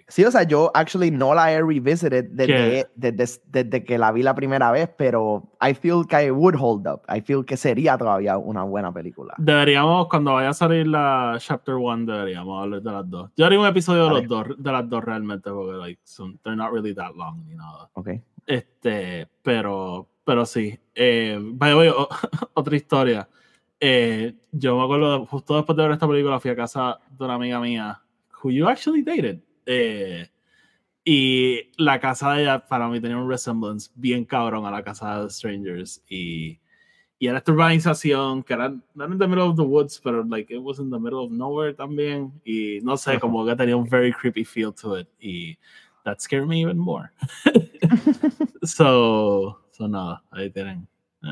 Sí, o sea, yo actually no la he revisited desde, desde, desde que la vi la primera vez, pero I feel que it would hold up. I feel que sería todavía una buena película. Deberíamos, cuando vaya a salir la Chapter 1, deberíamos hablar de las dos. Yo haría un episodio de, los dos, de las dos realmente, porque like, son, they're not really that long ni nada. Ok. Este, pero, pero sí. Eh, by the way, o- otra historia. Eh, yo me acuerdo, justo después de ver esta película, fui a casa de una amiga mía, who you actually dated. Eh, y la casa de ella, para mí, tenía un resemblance bien cabrón a la casa de Strangers. Y, y era esta urbanización que era, not in the middle of the woods, pero like it was in the middle of nowhere también. Y no sé, como que tenía un very creepy feel to it. Y that scared me even more. so, so nada, ahí tienen.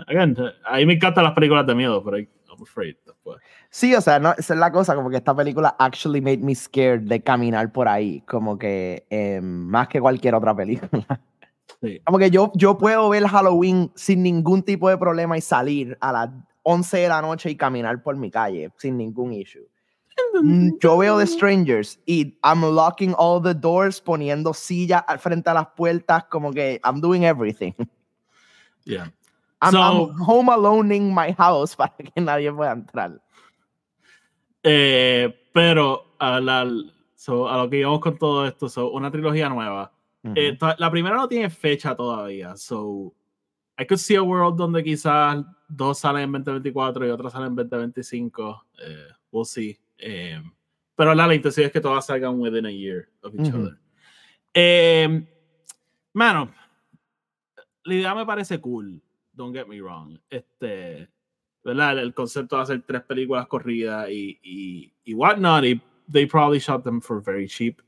Again, a mí me encantan las películas de miedo, pero I- I'm afraid después. Sí, o sea, no, esa es la cosa, como que esta película actually made me scared de caminar por ahí, como que em, más que cualquier otra película. Sí. Como que yo, yo puedo ver Halloween sin ningún tipo de problema y salir a las 11 de la noche y caminar por mi calle sin ningún issue. Mm, Yo veo The Strangers y I'm locking all the doors, poniendo sillas al frente a las puertas, como que I'm doing everything. Yeah. I'm, So- I'm home alone in my house para que nadie pueda entrar. Eh, pero a, la, so, a lo que íbamos con todo esto, so, una trilogía nueva. Ujú. Eh, to- la primera no tiene fecha todavía, so I could see a world donde quizás dos salen en 2024 y otras salen en 2025. Eh, we'll see. Eh, pero la, la intención es que todas salgan within a year of each Ujú. other. Eh, mano, la idea me parece cool. Don't get me wrong. Este, ¿verdad? El, concepto de hacer tres películas corridas y, y, y whatnot. Y they probably shot them for very cheap.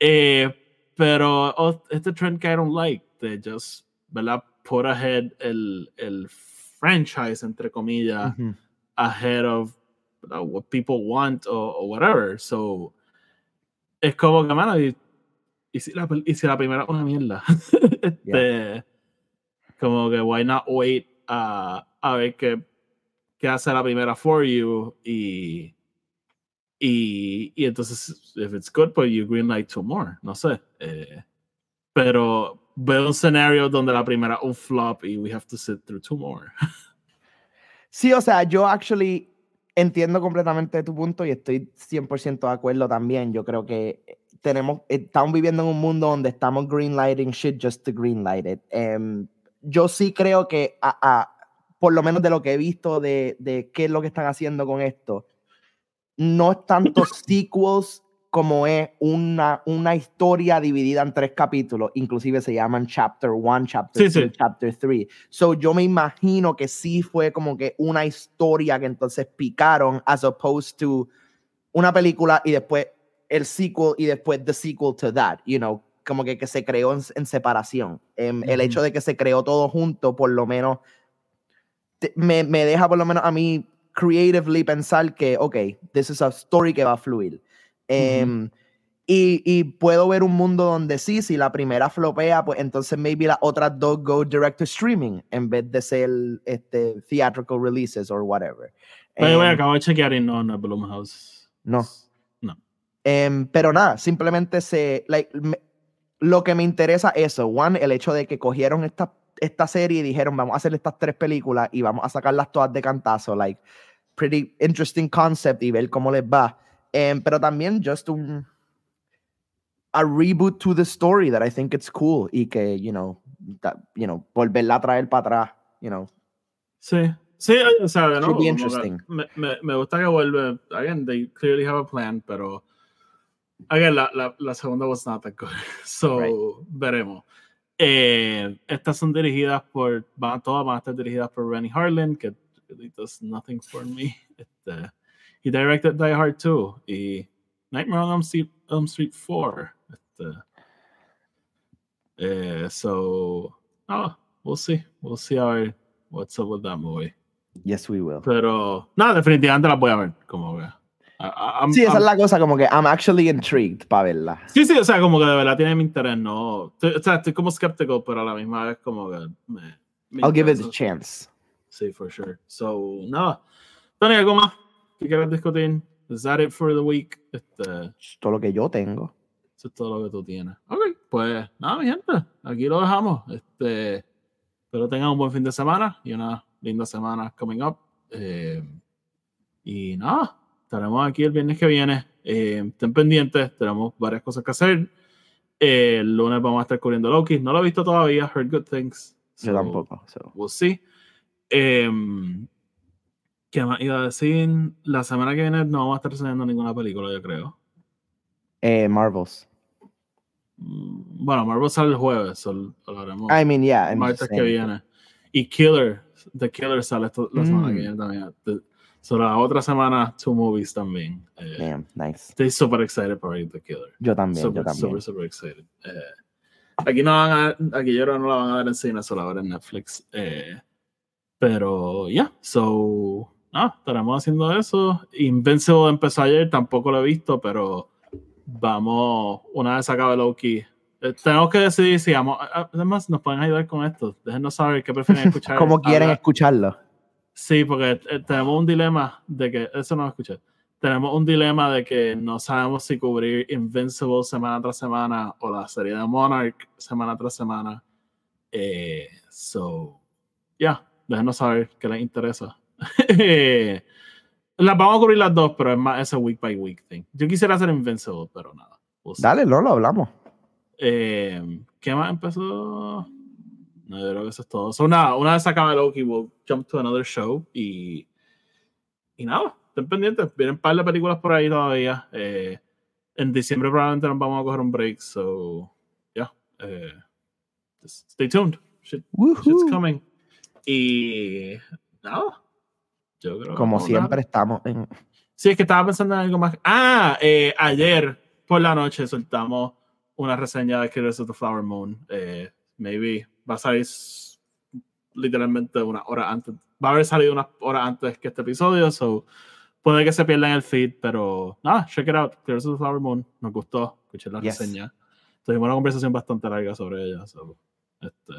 Eh, pero oh, este trend que I don't like, de just, ¿verdad? Put ahead el, el franchise, entre comillas, Ujú. ahead of uh, what people want or, or whatever. So, es como que, mano, y, y si, la, y si la primera una mierda. este, Como que, why not wait a, a ver qué, qué hace la primera for you y, y, y entonces, if it's good, pues you greenlight two more. No sé. Eh, pero veo un escenario donde la primera un flop y we have to sit through two more. Sí, o sea, yo actually entiendo completamente tu punto y estoy 100% de acuerdo también. Yo creo que tenemos, estamos viviendo en un mundo donde estamos greenlighting shit just to greenlight it. Em, yo sí creo que, a- a- por lo menos de lo que he visto de, de qué es lo que están haciendo con esto, no es tanto sequels como es una, una historia dividida en tres capítulos, inclusive se llaman Chapter 1, Chapter Sí, 2, sí. Chapter 3. So yo me imagino que sí fue como que una historia que entonces picaron as opposed to una película y después el sequel y después the sequel to that, you know, como que, que se creó en, en separación. Em, El hecho de que se creó todo junto, por lo menos, te- me, me deja por lo menos a mí creatively pensar que, ok, this is a story que va a fluir. Em, y, y puedo ver un mundo donde sí, si la primera flopea, pues entonces maybe las otras dos go direct to streaming en vez de ser este, theatrical releases or whatever. Pero Em, acabo de chequear y no, no Blumhouse. no. No. Em, pero nada, simplemente se. like, me- lo que me interesa es eso. One, el hecho de que cogieron esta, esta serie y dijeron, vamos a hacer estas tres películas y vamos a sacarlas todas de cantazo. Like, pretty interesting concept y ver cómo les va. Em, pero también, just un. A reboot to the story that I think it's cool y que, you know, that, you know, volverla a traer para atrás, you know. Sí, sí, o sea, de nuevo. Me, me, me gusta que vuelve. Again, they clearly have a plan, pero. Again, la, la, la segunda was not that good. So, Right. veremos. Eh, estas son dirigidas por. Van, todas van a estar dirigidas por Rennie Harlan, que really does nothing for me. Este, he directed Die Hard 2 y Nightmare on Elm Street, Elm Street 4. Este, eh, so, oh, we'll see. We'll see I- what's up with that movie. Yes, we will. Pero, no, definitivamente la voy a ver. Como que. I'm- Sí, esa I'm- es la cosa, como que I'm actually intrigued para verla. sí, sí, o sea, como que de verdad tiene mi interés, no. Estoy- o sea, estoy como escéptico, pero a la misma vez, como que. Me, me I'll give it a chance. Sí, for sure. So, nada. Tony, ¿algo más que quieras discutir? Is that it for the week? Este, Es todo lo que yo tengo. Eso es todo lo que tú tienes. Ok, pues nada, mi gente, aquí lo dejamos. Este, espero tengan un buen fin de semana y una linda semana coming up. Eh, y nada, estaremos aquí el viernes que viene. Eh, estén pendientes, tenemos varias cosas que hacer. Eh, el lunes vamos a estar cubriendo Loki. No lo he visto todavía, heard good things. Yo so tampoco. so. We'll see. Em, ¿Qué más iba a decir? La semana que viene no vamos a estar enseñando ninguna película, yo creo. Eh, Marvels. Mm, Bueno, Marvel sale el jueves, haremos I mean, yeah. Martes que viene. Y Killer, The Killer sale esto- la semana Mm. que viene también. The- so la otra semana, two movies también. Eh, Damn, nice. estoy super excited por The Killer. Yo también, super, yo también. super, super excited. Eh, aquí no van a, aquí yo creo no la van a ver en cine, solo la van a ver en Netflix. Eh, pero ya, so, no, estaremos haciendo eso. Invincible empezó ayer, tampoco lo he visto, pero vamos, una vez acabe Loki. eh, tenemos que decidir si vamos. a- Además, nos pueden ayudar con esto. Déjenos saber qué prefieren escuchar. Como quieren escucharlo. Sí, porque eh, tenemos un dilema de que, eso no lo escuché, tenemos un dilema de que no sabemos si cubrir Invincible semana tras semana o la serie de Monarch semana tras semana. Eh, so, ya, déjenos saber qué les interesa. las vamos a cubrir las dos, pero es más ese week by week thing. Yo quisiera hacer Invincible, pero nada. see. Dale, no lo hablamos. Eh, ¿Qué más empezó? No, yo creo que eso es todo. So, nada, una vez acabe Loki, we'll jump to another show y, y nada, estén pendientes. Vienen un par de películas por ahí todavía. Eh, en diciembre probablemente nos vamos a coger un break, so, yeah. eh, just stay tuned. Shit- shit's coming. Y nada, yo creo que Como a siempre estamos en... Sí, es que estaba pensando en algo más. Ah, eh, ayer por la noche soltamos una reseña de Killers of the Flower Moon. Eh, maybe va a salir literalmente una hora antes. Va a haber salido una hora antes que este episodio, so puede que se pierda en el feed, pero nada, check it out. Of the Flower Moon. Nos gustó. Escuché la Yes. reseña. Tuvimos una conversación bastante larga sobre ella. so, este,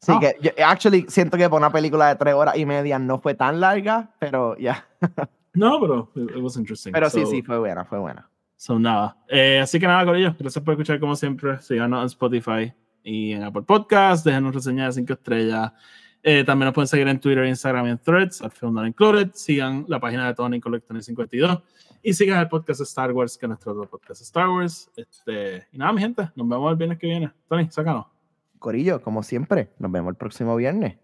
Sí, Ah. que yo, actually siento que por una película de tres horas y media no fue tan larga, pero ya. no, pero it, was interesting. Pero sí, So, sí, fue buena, fue buena. So, nada. Eh, así que nada, Corillo. Gracias por escuchar como siempre. Síganos en Spotify y en Apple Podcast. Déjenos reseñas de 5 estrellas. Eh, también nos pueden seguir en Twitter, Instagram y en Threads, at Film Included. Sigan la página de Tony Collector 52 y sigan el podcast Star Wars, que es nuestro otro podcast Star Wars. Este, y nada, mi gente, nos vemos el viernes que viene. Tony, sácanos. Corillo, como siempre, nos vemos el próximo viernes.